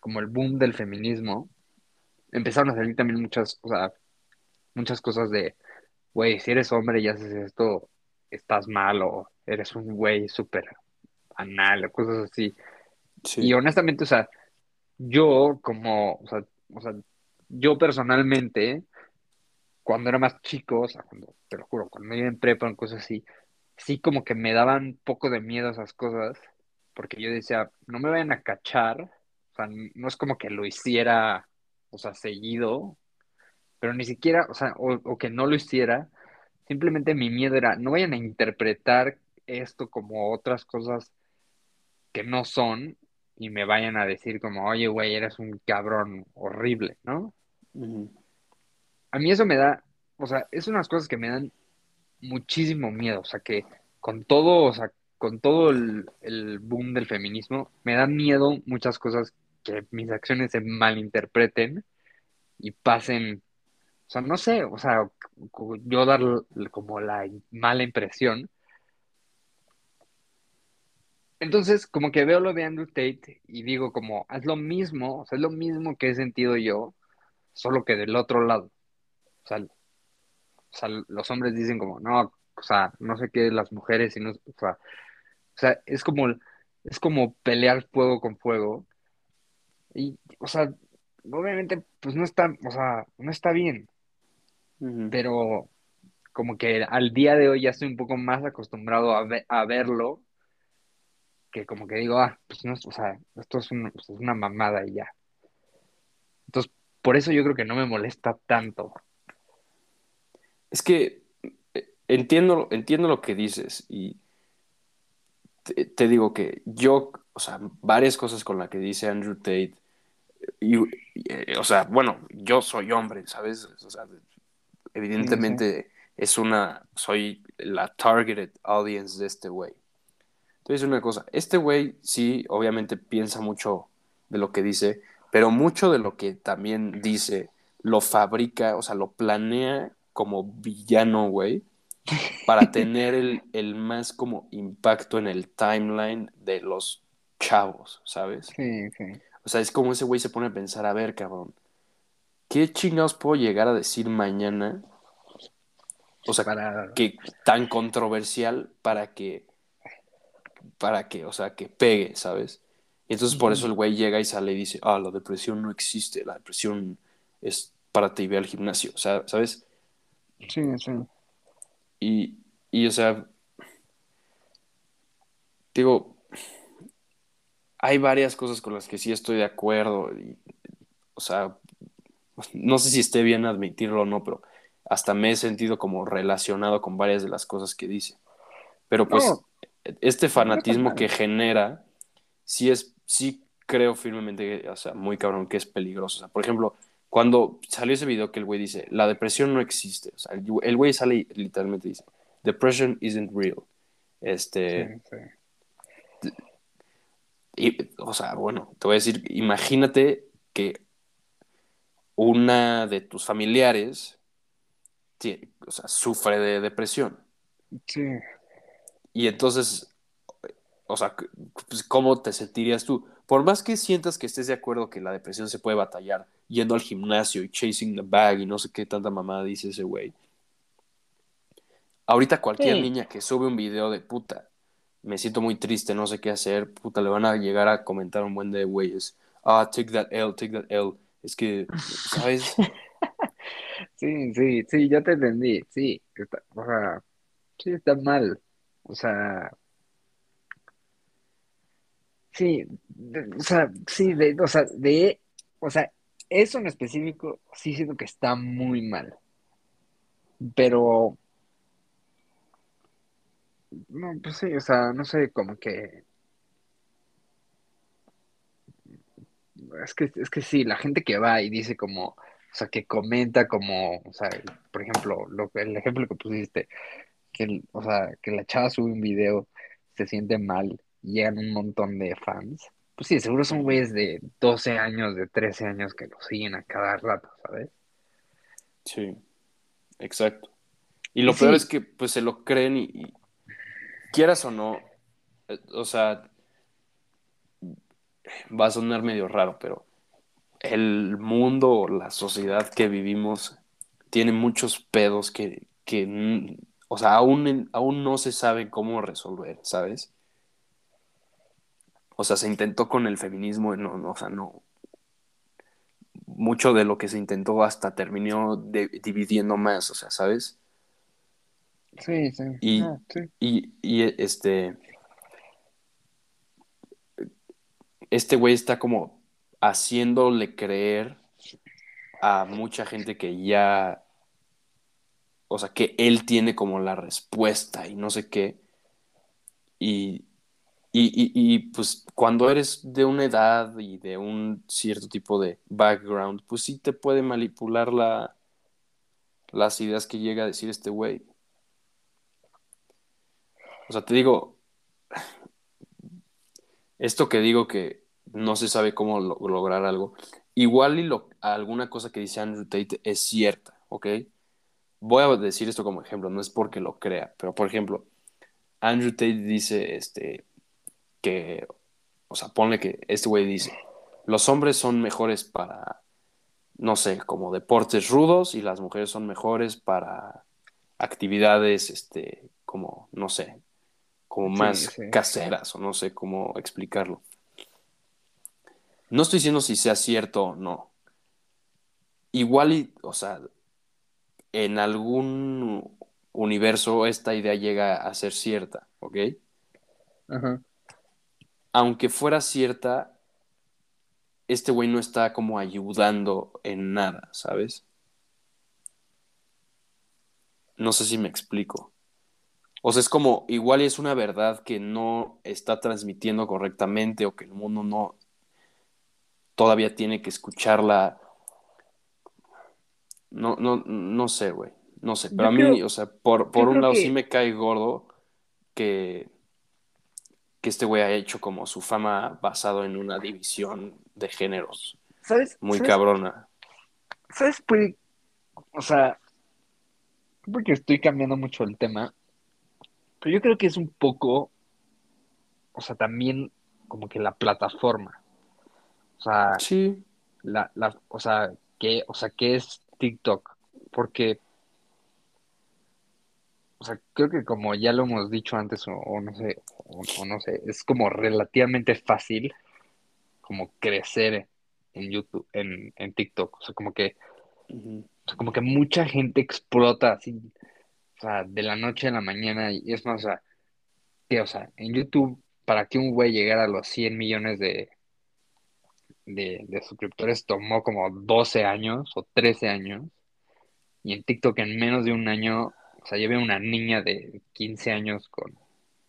como el boom del feminismo, empezaron a salir también muchas, o sea, muchas cosas de, güey, si eres hombre y haces esto, estás mal, o eres un güey súper anal, o cosas así. Y honestamente, o sea, yo como, o sea, o sea, yo personalmente, cuando era más chico, o sea, cuando, te lo juro, cuando iba en prepa en cosas así, sí como que me daban poco de miedo esas cosas, porque yo decía, no me vayan a cachar, o sea, no es como que lo hiciera, o sea, seguido, pero ni siquiera, o sea, o, que no lo hiciera, simplemente mi miedo era, no vayan a interpretar esto como otras cosas que no son y me vayan a decir como, oye, güey, eres un cabrón horrible, ¿no? A mí eso me da, o sea, es unas cosas que me dan muchísimo miedo, o sea, que con todo, o sea, con todo el, boom del feminismo, me da miedo muchas cosas que mis acciones se malinterpreten y pasen, o sea, no sé, o sea, yo dar como la mala impresión. Entonces, como que veo lo de Andrew Tate y digo como, haz lo mismo, o sea, es lo mismo que he sentido yo, solo que del otro lado. O sea, o sea, los hombres dicen como, no, o sea, no sé qué, las mujeres, y no, o sea, o sea, es como, es como pelear fuego con fuego. Y, o sea, obviamente, pues no está, o sea, no está bien. Pero como que al día de hoy ya estoy un poco más acostumbrado a, a verlo, que como que digo, ah, pues no, o sea, esto es, pues, es una mamada y ya. Entonces, por eso yo creo que no me molesta tanto. Es que eh, entiendo, entiendo lo que dices y te, digo que yo, o sea, varias cosas con las que dice Andrew Tate, y, eh, o sea, bueno, yo soy hombre, ¿sabes? O sea, evidentemente es una, soy la targeted audience de este güey. Entonces, una cosa, este güey sí, obviamente piensa mucho de lo que dice, pero mucho de lo que también dice lo fabrica, o sea, lo planea como villano, güey, para tener el, el más como impacto en el timeline de los chavos, ¿sabes? Sí, sí. O sea, es como ese güey se pone a pensar, a ver, cabrón, ¿qué chingados puedo llegar a decir mañana? O sea, Para... que tan controversial para que, para que, o sea, que pegue, ¿sabes? Y entonces por eso el güey llega y sale y dice, ah, la depresión no existe, la depresión es para ti, ve al gimnasio, o sea, ¿sabes? Sí, sí. Y, y, o sea, digo, hay varias cosas con las que sí estoy de acuerdo. y, o sea, no sé si esté bien admitirlo o no, pero hasta me he sentido como relacionado con varias de las cosas que dice. Pero pues No, este fanatismo que genera, sí es, sí creo firmemente, o sea, muy cabrón, que es peligroso. O sea, por ejemplo, cuando salió ese video que el güey dice, la depresión no existe. O sea, el el güey sale y literalmente dice, depression isn't real. Este, Sí, sí. y, o sea, bueno, te voy a decir, imagínate que una de tus familiares tie- o sea, sufre de depresión. Sí. Y entonces, o sea, pues, ¿cómo te sentirías tú? Por más que sientas que estés de acuerdo que la depresión se puede batallar yendo al gimnasio y chasing the bag y no sé qué tanta mamada dice ese güey. Ahorita cualquier Sí. niña que sube un video de puta, me siento muy triste, no sé qué hacer, puta, le van a llegar a comentar un buen de güeyes. Ah, take that L, take that L. Es que, ¿sabes? Sí, sí, sí, ya te entendí. Sí, o sea, sí está mal. O sea, sí, o sea, sí, de, o sea, de, o sea, eso en específico sí siento que está muy mal. Pero, no, pues sí, o sea, no sé, como que, es que, es que sí, la gente que va y dice como, o sea, que comenta como, o sea, por ejemplo, lo, el ejemplo que pusiste. que, o sea, que la chava sube un video, se siente mal, llegan un montón de fans. Pues sí, seguro son güeyes de 12 años, de 13 años que lo siguen a cada rato, ¿sabes? Sí, exacto. Y lo peor es que pues se lo creen y, y quieras o no, eh, o sea, va a sonar medio raro, pero el mundo la sociedad que vivimos tiene muchos pedos que, que o sea, aún, aún no se sabe cómo resolver, ¿sabes? O sea, se intentó con el feminismo, y no, no, o sea, no. Mucho de lo que se intentó hasta terminó de- dividiendo más, o sea, ¿sabes? Sí, sí. Y, sí. y, y, este, este güey está como haciéndole creer a mucha gente que ya, o sea, que él tiene como la respuesta y no sé qué. Y, y, y, pues cuando eres de una edad y de un cierto tipo de background, pues sí te puede manipular la, las ideas que llega a decir este güey. O sea, te digo, esto que digo que no se sabe cómo lo- lograr algo, igual y lo, alguna cosa que dice Andrew Tate es cierta, ¿ok? Voy a decir esto como ejemplo, no es porque lo crea, pero por ejemplo, Andrew Tate dice este, que, o sea, ponle que este güey dice, los hombres son mejores para, no sé, como deportes rudos y las mujeres son mejores para actividades, este, como, no sé, como Sí, más sí. caseras o no sé cómo explicarlo. No estoy diciendo si sea cierto o no. Igual y, o sea, en algún universo esta idea llega a ser cierta, ¿ok? Ajá. Aunque fuera cierta, este güey no está como ayudando en nada, ¿sabes? No sé si me explico. O sea, es como, igual es una verdad que no está transmitiendo correctamente o que el mundo no todavía tiene que escucharla. No, no, no sé, güey. No sé. Pero Yo a mí, creo- o sea, por, por un lado que- sí me cae gordo que, que este güey ha hecho como su fama basado en una división de géneros ¿Sabes? muy ¿Sabes? cabrona. ¿sabes? Pues, o sea, porque estoy cambiando mucho el tema, pero yo creo que es un poco, o sea, también como que la plataforma. O sea, Sí, la, la, o sea, que, o sea, ¿qué es TikTok? Porque, o sea, creo que como ya lo hemos dicho antes, o, o no sé, o, o no sé, es como relativamente fácil como crecer en YouTube, en, en TikTok. O sea, como que, ujú, o sea, como que mucha gente explota así, o sea, de la noche a la mañana, y es más, o sea, que, o sea, en YouTube, para que un güey llegara a los 100 millones de, de, de suscriptores, tomó como 12 años o 13 años. Y en TikTok en menos de un año, o sea, veo una niña de 15 años con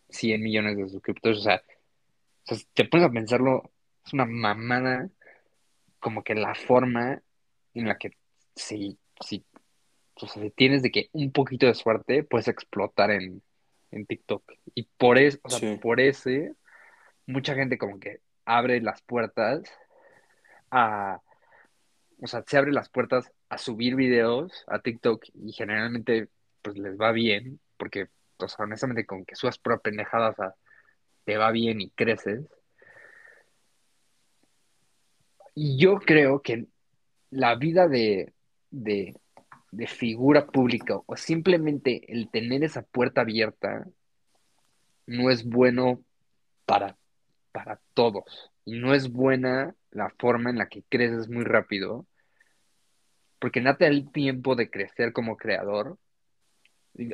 100 millones de suscriptores. O sea, o sea, si te pones a pensarlo, es una mamada como que la forma en la que si, si, o sea, si tienes de que un poquito de suerte, puedes explotar en, en TikTok. Y por eso, o sea, sí, por ese, mucha gente como que abre las puertas a, o sea, se abre las puertas a subir videos a TikTok y generalmente pues les va bien, porque, honestamente con que subas pura pendejada, o sea, te va bien y creces. Y yo creo que la vida de, de, de figura pública o simplemente el tener esa puerta abierta no es bueno para, para todos. Y no es buena la forma en la que creces muy rápido, porque no te da el tiempo de crecer como creador.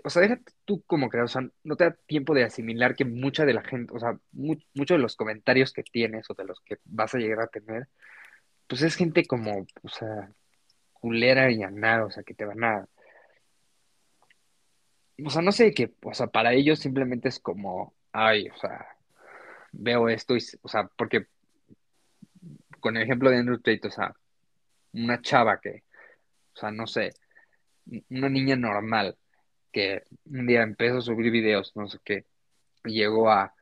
O sea, déjate tú como creador, o sea, no te da tiempo de asimilar que mucha de la gente, o sea, mu- muchos de los comentarios que tienes o de los que vas a llegar a tener, pues es gente como, o sea, culera y nada, o sea, que te van a, o sea, no sé, que, o sea, para ellos simplemente es como, ay, o sea, veo esto y, o sea, porque con el ejemplo de Andrew Tate, o sea, una chava que, o sea, no sé, una niña normal que un día empezó a subir videos, no sé qué, y llegó a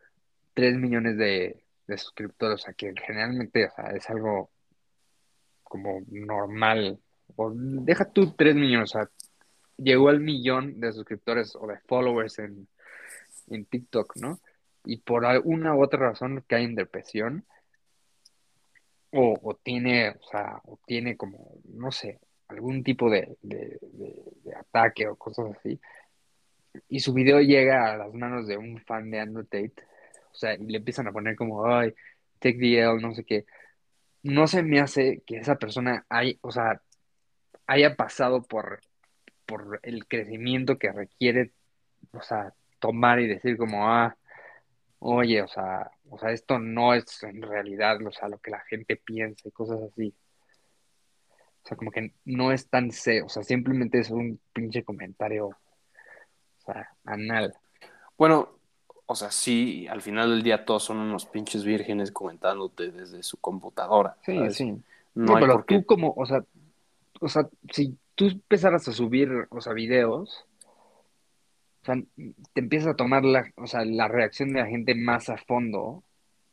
3 millones de, de suscriptores, o sea, que generalmente, o sea, es algo como normal, o deja tú 3 millones, o sea, llegó al millón de suscriptores o de followers en, en TikTok, ¿no? Y por alguna u otra razón cae en depresión, o, tiene, o sea, o tiene como, no sé, algún tipo de, de, ataque o cosas así, y su video llega a las manos de un fan de Andrew Tate, o sea, y le empiezan a poner como, ay, take the L, no sé qué, no se me hace que esa persona hay, o sea, haya pasado por, por el crecimiento que requiere, o sea, tomar y decir como, ah, oye, o sea, o sea, esto no es en realidad, o sea, lo que la gente piensa y cosas así. O sea, como que no es tan serio, o sea, simplemente es un pinche comentario, o sea, anal. Bueno, o sea, sí, al final del día todos son unos pinches vírgenes comentándote desde su computadora, Sí, ¿sabes? sí. No pero tú qué. como, o sea, o sea, si tú empezaras a subir, o sea, videos, o sea, te empiezas a tomar la, o sea, la reacción de la gente más a fondo,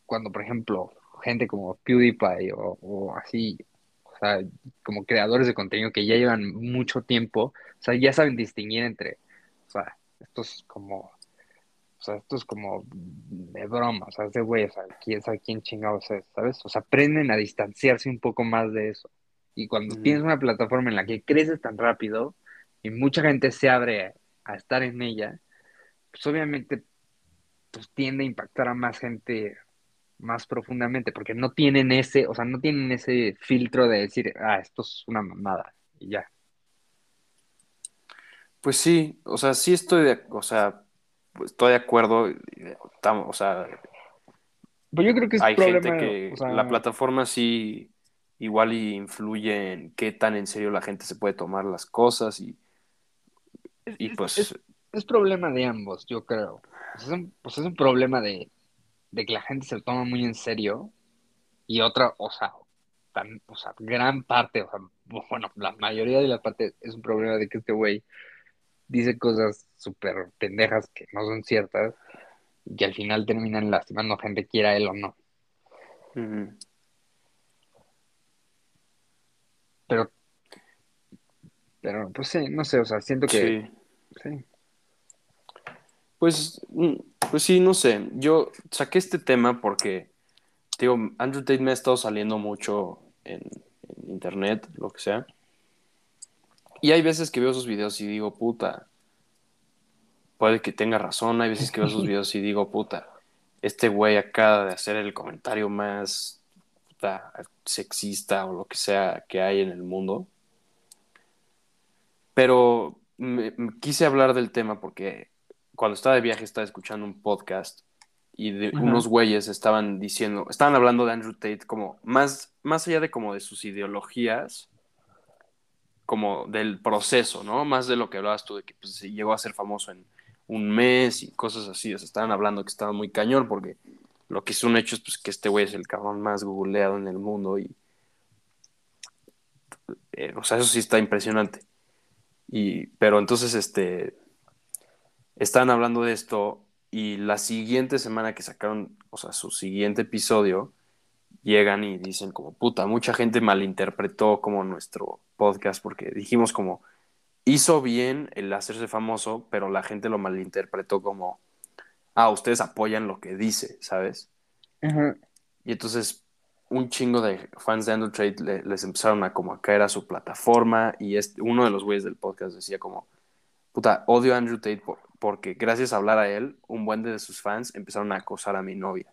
cuando, por ejemplo, gente como PewDiePie o, o así, o sea, como creadores de contenido que ya llevan mucho tiempo, o sea, ya saben distinguir entre, o sea, estos como, o sea, esto es como de broma, o sea, ese güey, o sea, quién sabe quién chingados es, ¿sabes? O sea, aprenden a distanciarse un poco más de eso. Y cuando Ujú. tienes una plataforma en la que creces tan rápido y mucha gente se abre a estar en ella, pues obviamente pues tiende a impactar a más gente más profundamente, porque no tienen ese, o sea, no tienen ese filtro de decir, ah, esto es una mamada, y ya. Pues sí, o sea, sí estoy de, o sea, pues, estoy de acuerdo. O sea, Pues yo creo que es hay gente o que la plataforma sí igual y influye en qué tan en serio la gente se puede tomar las cosas y, es, y es, pues, es, es problema de ambos, yo creo. Sea, es un, pues es un problema de, de que la gente se lo toma muy en serio y otra, o sea, tan, o sea, gran parte, o sea, bueno, la mayoría de la parte es un problema de que este güey dice cosas súper pendejas que no son ciertas y al final terminan lastimando a gente, quiera él o no. Pero Pero, pues sí, no sé, o sea, siento que... Sí. Pues, mm, pues sí, no sé. Yo saqué este tema porque, digo, Andrew Tate me ha estado saliendo mucho en, en internet, lo que sea. Y hay veces que veo sus videos y digo, puta, puede que tenga razón. Hay veces que veo sus videos y digo, puta, este güey acaba de hacer el comentario más puta, sexista o lo que sea que hay en el mundo. Pero me, me quise hablar del tema porque cuando estaba de viaje estaba escuchando un podcast y de, Ajá. unos güeyes estaban diciendo, estaban hablando de Andrew Tate como más, más allá de como de sus ideologías, como del proceso, ¿no? Más de lo que hablabas tú, de que pues, llegó a ser famoso en un mes y cosas así. O sea, estaban hablando que estaba muy cañón porque lo que es un hecho es pues, que este güey es el cabrón más googleado en el mundo y... eh, o sea, eso sí está impresionante. Y, pero entonces, este, estaban hablando de esto y la siguiente semana que sacaron, o sea, su siguiente episodio, llegan y dicen como, puta, mucha gente malinterpretó como nuestro podcast porque dijimos como, hizo bien el hacerse famoso, pero la gente lo malinterpretó como, ah, ustedes apoyan lo que dice, ¿sabes? Y entonces un chingo de fans de Andrew le- les empezaron a como a caer a su plataforma y este, uno de los güeyes del podcast decía como, puta, odio a Andrew Tate por- porque gracias a hablar a él, un buen de sus fans empezaron a acosar a mi novia.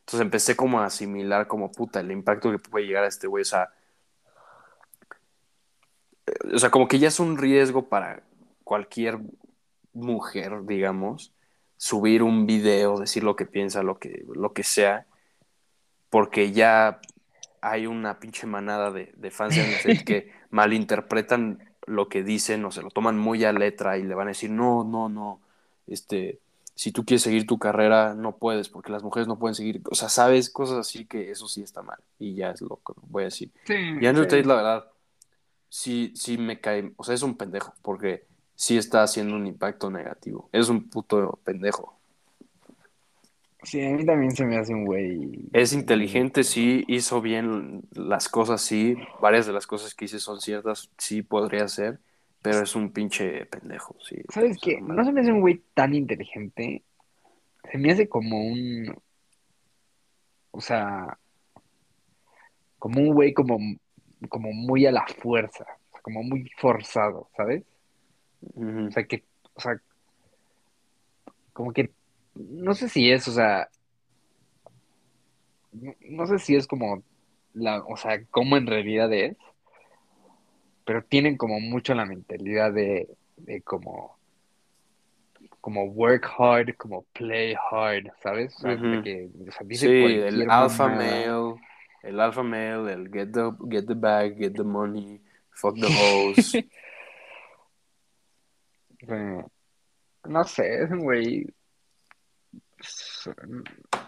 Entonces empecé como a asimilar como, puta, el impacto que puede llegar a este güey, o sea, eh, o sea, como que ya es un riesgo para cualquier mujer, digamos, subir un video, decir lo que piensa, lo que, lo que sea, porque ya hay una pinche manada de, de fans de que malinterpretan lo que dicen o se lo toman muy a letra y le van a decir, no, no, no, este, si tú quieres seguir tu carrera, no puedes, porque las mujeres no pueden seguir, o sea, sabes, cosas así que eso sí está mal, y ya es lo que voy a decir. Sí, Y Andrew sí. Tate, la verdad, sí, sí me cae, o sea, es un pendejo, porque sí está haciendo un impacto negativo, es un puto pendejo. Sí, a mí también se me hace un güey. Es inteligente, sí, hizo bien las cosas, sí, varias de las cosas que hice son ciertas, sí podría ser, pero es un pinche pendejo, sí. ¿Sabes qué? mal. No se me hace un güey tan inteligente. Se me hace como un. O sea. Como un güey como, como muy a la fuerza. como muy forzado, ¿sabes? O sea, que. O sea. Como que. No sé si es, o sea. No, no sé si es como. La, o sea, cómo en realidad es. Pero tienen como mucho la mentalidad de, de como. Como work hard, como play hard, ¿sabes? O sea, de Ujú. que o sea, Sí, dicen el alpha male, el alpha male, el get the, get the bag, get the money, fuck the hoes. No sé, es un güey.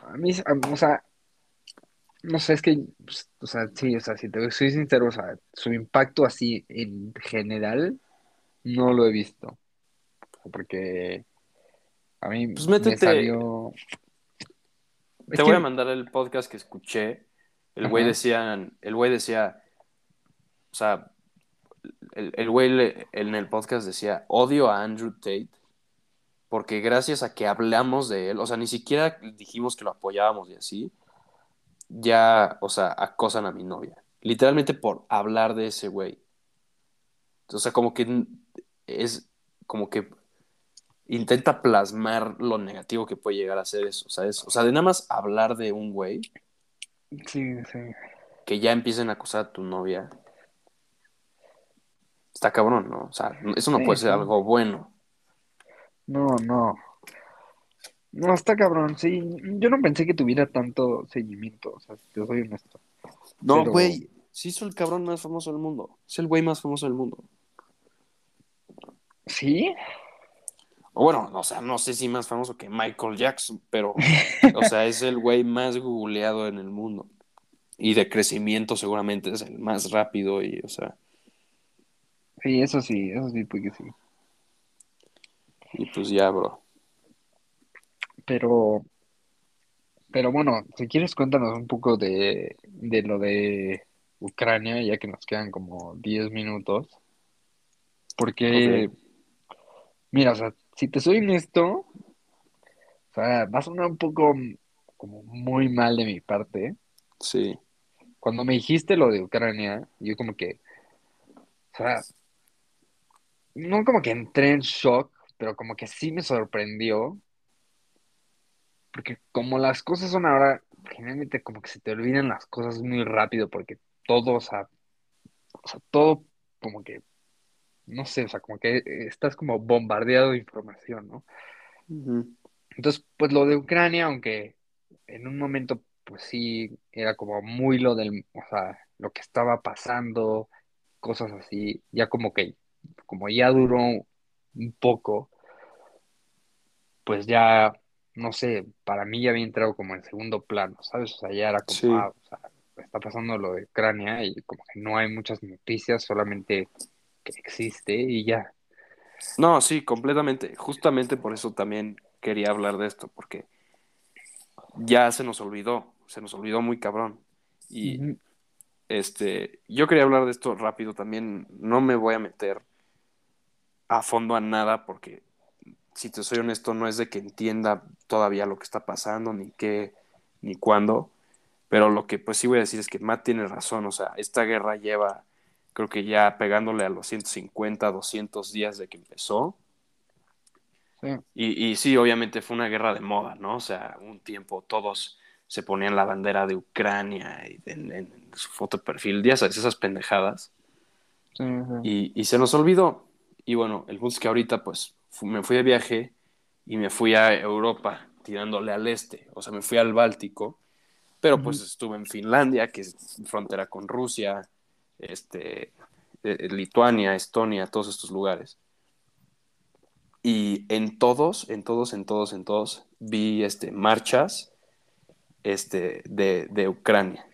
A mí, a- o sea, no sé, es que, pues, o sea, sí, o sea, si te soy sincero, o sea, su impacto así en general no lo he visto. Porque a mí Pues me métete. Es te voy que, a mandar el podcast que escuché. El güey Ajá. decía, el güey decía, o sea, el, el güey le- en el podcast decía, odio a Andrew Tate porque gracias a que hablamos de él, o sea, ni siquiera dijimos que lo apoyábamos y así, ya, o sea, acosan a mi novia. Literalmente por hablar de ese güey. O sea, como que es, como que intenta plasmar lo negativo que puede llegar a ser eso, ¿sabes? O sea, de nada más hablar de un güey sí, sí. que ya empiecen a acosar a tu novia. Está cabrón, ¿no? O sea, eso no Sí, puede ser sí. algo bueno. No, no. No, está cabrón, sí. Yo no pensé que tuviera tanto seguimiento, o sea, te soy honesto. No, Pero- güey, sí es el cabrón más famoso del mundo. Es el güey más famoso del mundo. ¿Sí? Bueno, o sea, no sé si más famoso que Michael Jackson, pero, o sea, es el güey más googleado en el mundo. Y de crecimiento seguramente es el más rápido y, o sea, Sí, eso sí, eso sí, porque sí. Y pues ya, bro. Pero, pero bueno, si quieres cuéntanos un poco de, de lo de Ucrania, ya que nos quedan como 10 minutos. Porque, mira, o sea, si te soy honesto, o sea, va a sonar un poco como muy mal de mi parte. Sí. Cuando me dijiste lo de Ucrania, yo como que, o sea, no como que entré en shock, pero como que sí me sorprendió. Porque como las cosas son ahora, generalmente como que se te olvidan las cosas muy rápido, porque todo, o sea, o sea, todo como que, no sé, o sea, como que estás como bombardeado de información, ¿no? Entonces, pues lo de Ucrania, aunque en un momento, pues sí, era como muy lo del, o sea, lo que estaba pasando, cosas así, ya como que, como ya duró un poco, pues ya, no sé, para mí ya había entrado como en segundo plano, ¿sabes? O sea, ya era como, Sí. ah, o sea, está pasando lo de Ucrania y como que no hay muchas noticias, solamente que existe y ya. No, sí, completamente. Justamente por eso también quería hablar de esto, porque ya se nos olvidó, se nos olvidó muy cabrón. Y este, yo quería hablar de esto rápido también. No me voy a meter a fondo a nada, porque si te soy honesto, no es de que entienda todavía lo que está pasando, ni qué, ni cuándo. Pero lo que pues sí voy a decir es que Matt tiene razón. O sea, esta guerra lleva, creo que ya pegándole a los 150, 200 días de que empezó. sí, Y, y sí, obviamente fue una guerra de moda, ¿no? O sea, un tiempo todos se ponían la bandera de Ucrania y en, en su foto de perfil, ya sabes, esas pendejadas. sí, sí. Y, y se nos olvidó. Y bueno, el punto es que ahorita pues me fui de viaje y me fui a Europa tirándole al este, o sea, me fui al Báltico, pero pues estuve en Finlandia, que es frontera con Rusia, este, eh, Lituania, Estonia, todos estos lugares. Y en todos, en todos, en todos, en todos, vi este, marchas este, de, de Ucrania.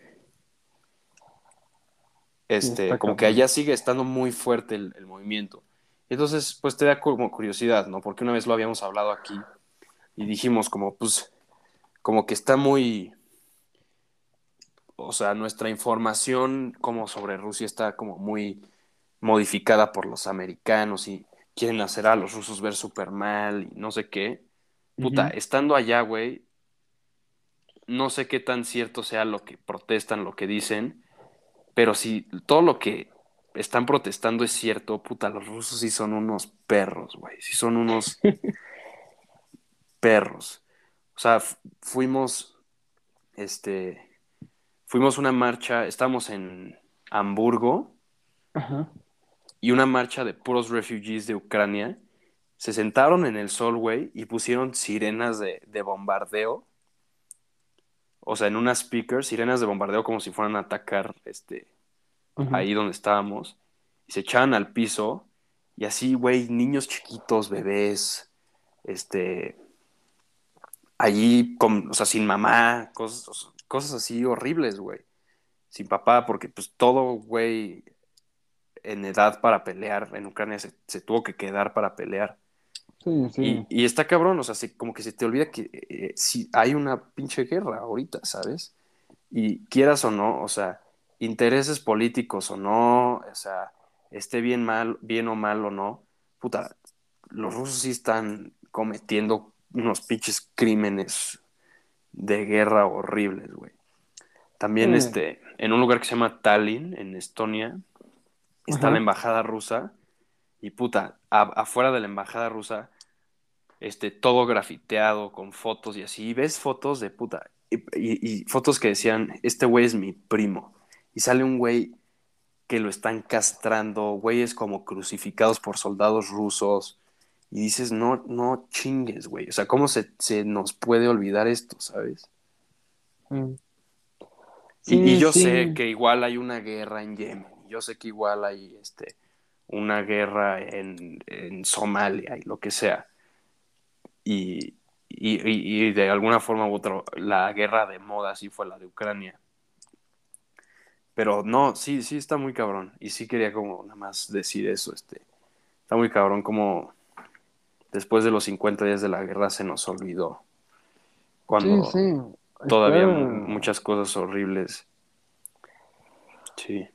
Este, como que allá sigue estando muy fuerte el, el movimiento. Entonces, pues te da como curiosidad, ¿no? Porque una vez lo habíamos hablado aquí y dijimos como, pues, como que está muy, o sea, nuestra información como sobre Rusia está como muy modificada por los americanos y quieren hacer a los rusos ver súper mal y no sé qué. Puta, estando allá, güey, no sé qué tan cierto sea lo que protestan, lo que dicen, pero si todo lo que están protestando es cierto, puta, los rusos sí son unos perros, güey, sí son unos perros. O sea, fuimos, este, fuimos una marcha, estamos en Hamburgo Ajá. y una marcha de puros refugees de Ucrania. Se sentaron en el sol, güey, y pusieron sirenas de, de bombardeo. O sea, en unas speakers, sirenas de bombardeo como si fueran a atacar este, Ahí donde estábamos. Y se echaban al piso. Y así, güey, niños chiquitos, bebés, este, allí, con, o sea, sin mamá, cosas, cosas así horribles, güey. Sin papá, porque pues todo, güey, en edad para pelear en Ucrania se, se tuvo que quedar para pelear. Sí, sí. Y, y está cabrón, o sea, se- como que se te olvida que eh, sí hay una pinche guerra ahorita, ¿sabes? Y quieras o no, o sea, intereses políticos o no, o sea, esté bien mal, bien o mal o no, puta, los rusos sí están cometiendo unos pinches crímenes de guerra horribles, güey. También este, en un lugar que se llama Tallinn, en Estonia, está Ajá. la embajada rusa y puta, a- afuera de la embajada rusa, este, todo grafiteado con fotos y así, y ves fotos de puta, y, y- y fotos que decían, este güey es mi primo, y sale un güey que lo están castrando, güeyes como crucificados por soldados rusos, y dices, no, no chingues, güey, o sea, ¿cómo se, se nos puede olvidar esto, sabes? Sí. Y, yo sí. sé que igual hay una guerra en Yemen, yo sé que igual hay este, una guerra en, en Somalia y lo que sea. Y, y, y- y de alguna forma u otra, la guerra de moda sí fue la de Ucrania. Pero no, sí, sí está muy cabrón. Y sí quería como nada más decir eso. Este, está muy cabrón como después de los 50 días de la guerra se nos olvidó. Cuando Sí, sí. todavía muchas cosas horribles. Sí.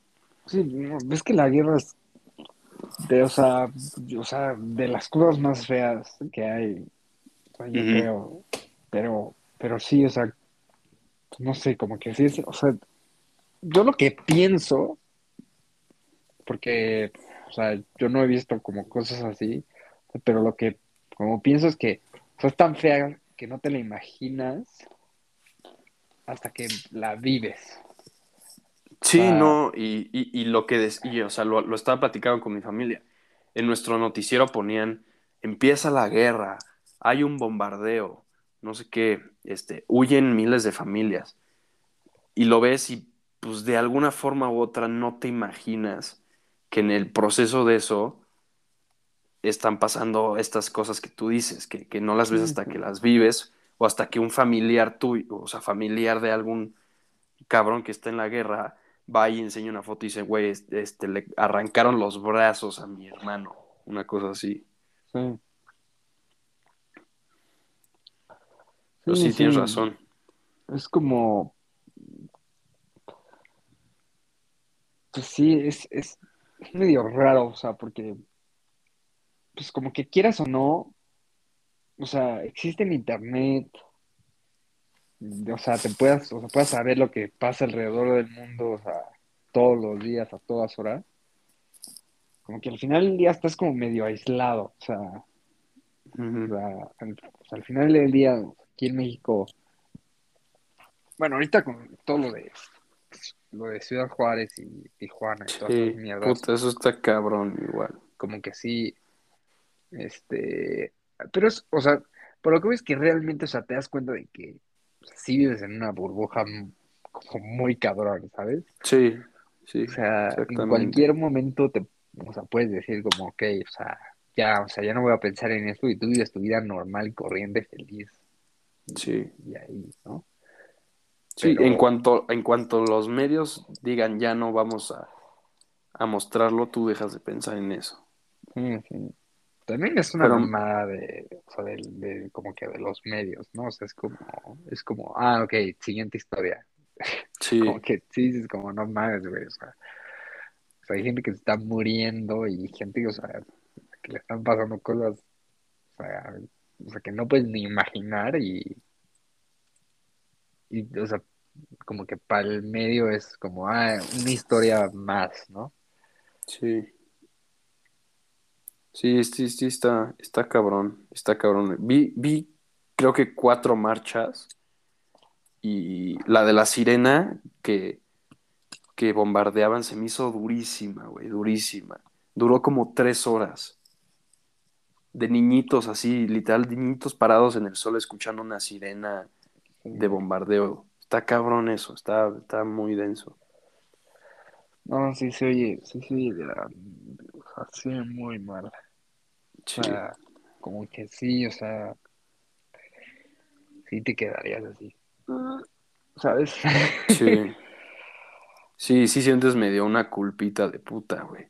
Sí, ves que la guerra es de, o sea, o sea, de las cosas más feas que hay, o sea, yo creo, pero, pero sí, o sea, no sé, como que sí es, o sea, yo lo que pienso, porque, o sea, yo no he visto como cosas así, pero lo que como pienso es que, o sea, es tan fea que no te la imaginas hasta que la vives. Sí, Ah. no, y, y, y lo que, o sea, lo, lo estaba platicando con mi familia. En nuestro noticiero ponían, empieza la guerra, hay un bombardeo, no sé qué, este, huyen miles de familias. Y lo ves y, pues, de alguna forma u otra no te imaginas que en el proceso de eso están pasando estas cosas que tú dices, que, que no las ves hasta que las vives o hasta que un familiar tuyo, o sea, familiar de algún cabrón que está en la guerra, va y enseña una foto y dice, güey, este, le arrancaron los brazos a mi hermano. Una cosa así. Sí. Pero sí, tienes razón. Es como, pues sí, es, es, es medio raro, o sea, porque, pues como que quieras o no, o sea, existe en internet, o sea, te puedas, o sea, puedas saber lo que pasa alrededor del mundo, o sea, todos los días, a todas horas. Como que al final del día estás como medio aislado, o sea, Ujú. o sea, al, o sea, al final del día, aquí en México, bueno, ahorita con todo lo de lo de Ciudad Juárez y Tijuana y todas Sí, esas mierdas, puta, eso está cabrón igual. como que sí, este, pero es, o sea, por lo que ves que realmente, o sea, te das cuenta de que o sea, sí vives en una burbuja como muy cabrón, ¿sabes? Sí, sí, O sea, en cualquier momento te, o sea, puedes decir como, ok, o sea, ya, o sea, ya no voy a pensar en esto y tú vives tu vida normal, corriente, feliz Sí, y ahí, ¿no? Sí, Pero- en cuanto, en cuanto los medios digan ya no vamos a, a mostrarlo, tú dejas de pensar en eso. Sí, sí. También es una mamada de, o sea, del- de, como que de los medios, ¿no? O sea, es como, es como, ah, ok, siguiente historia. Sí, Como que sí, dices como, no mames, güey, o sea, o sea, hay gente que se está muriendo y gente, o sea, que le están pasando cosas, o sea, o sea, que no puedes ni imaginar y, y, o sea, como que para el medio es como, ah, una historia más, ¿no? sí. Sí, sí, sí, está, está cabrón, está cabrón. Vi, vi, creo que cuatro marchas y la de la sirena que, que bombardeaban se me hizo durísima, güey, durísima. Duró como tres horas. De niñitos así, literal, niñitos parados en el sol escuchando una sirena de bombardeo. Está cabrón eso, está, está muy denso. No, sí se oye, sí se oye de la, o sea, sí, muy mal. Sí, O sea, como que sí, o sea, sí te quedarías así. ¿Sabes? sí. Sí, sí sientes medio una culpita de puta, güey.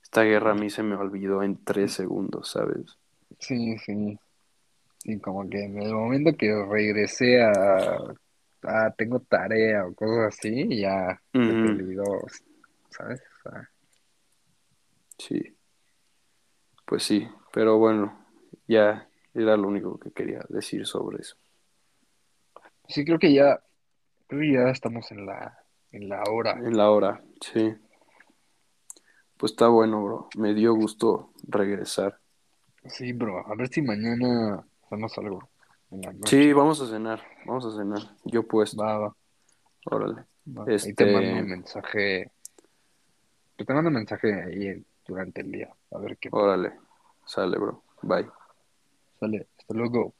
Esta guerra a mí se me olvidó en tres segundos, ¿sabes? Sí, sí. Sí, como que en el momento que regresé a, a tengo tarea o cosas así, ya se te Ujú. olvidó, ¿sabes? O sea, Sí. Pues sí, pero bueno, ya era lo único que quería decir sobre eso. sí creo que ya, creo que ya estamos en la, en la hora. En la hora, sí. Pues está bueno, bro. Me dio gusto regresar. Sí, bro, a ver si mañana hacemos algo en la noche. Sí, vamos a cenar, vamos a cenar. Yo puesto, Va, va, órale. va. Ahí Este- te mando un mensaje. Yo te mando un mensaje ahí durante el día. A ver qué Órale. Sale, bro. Bye. sale. Hasta luego.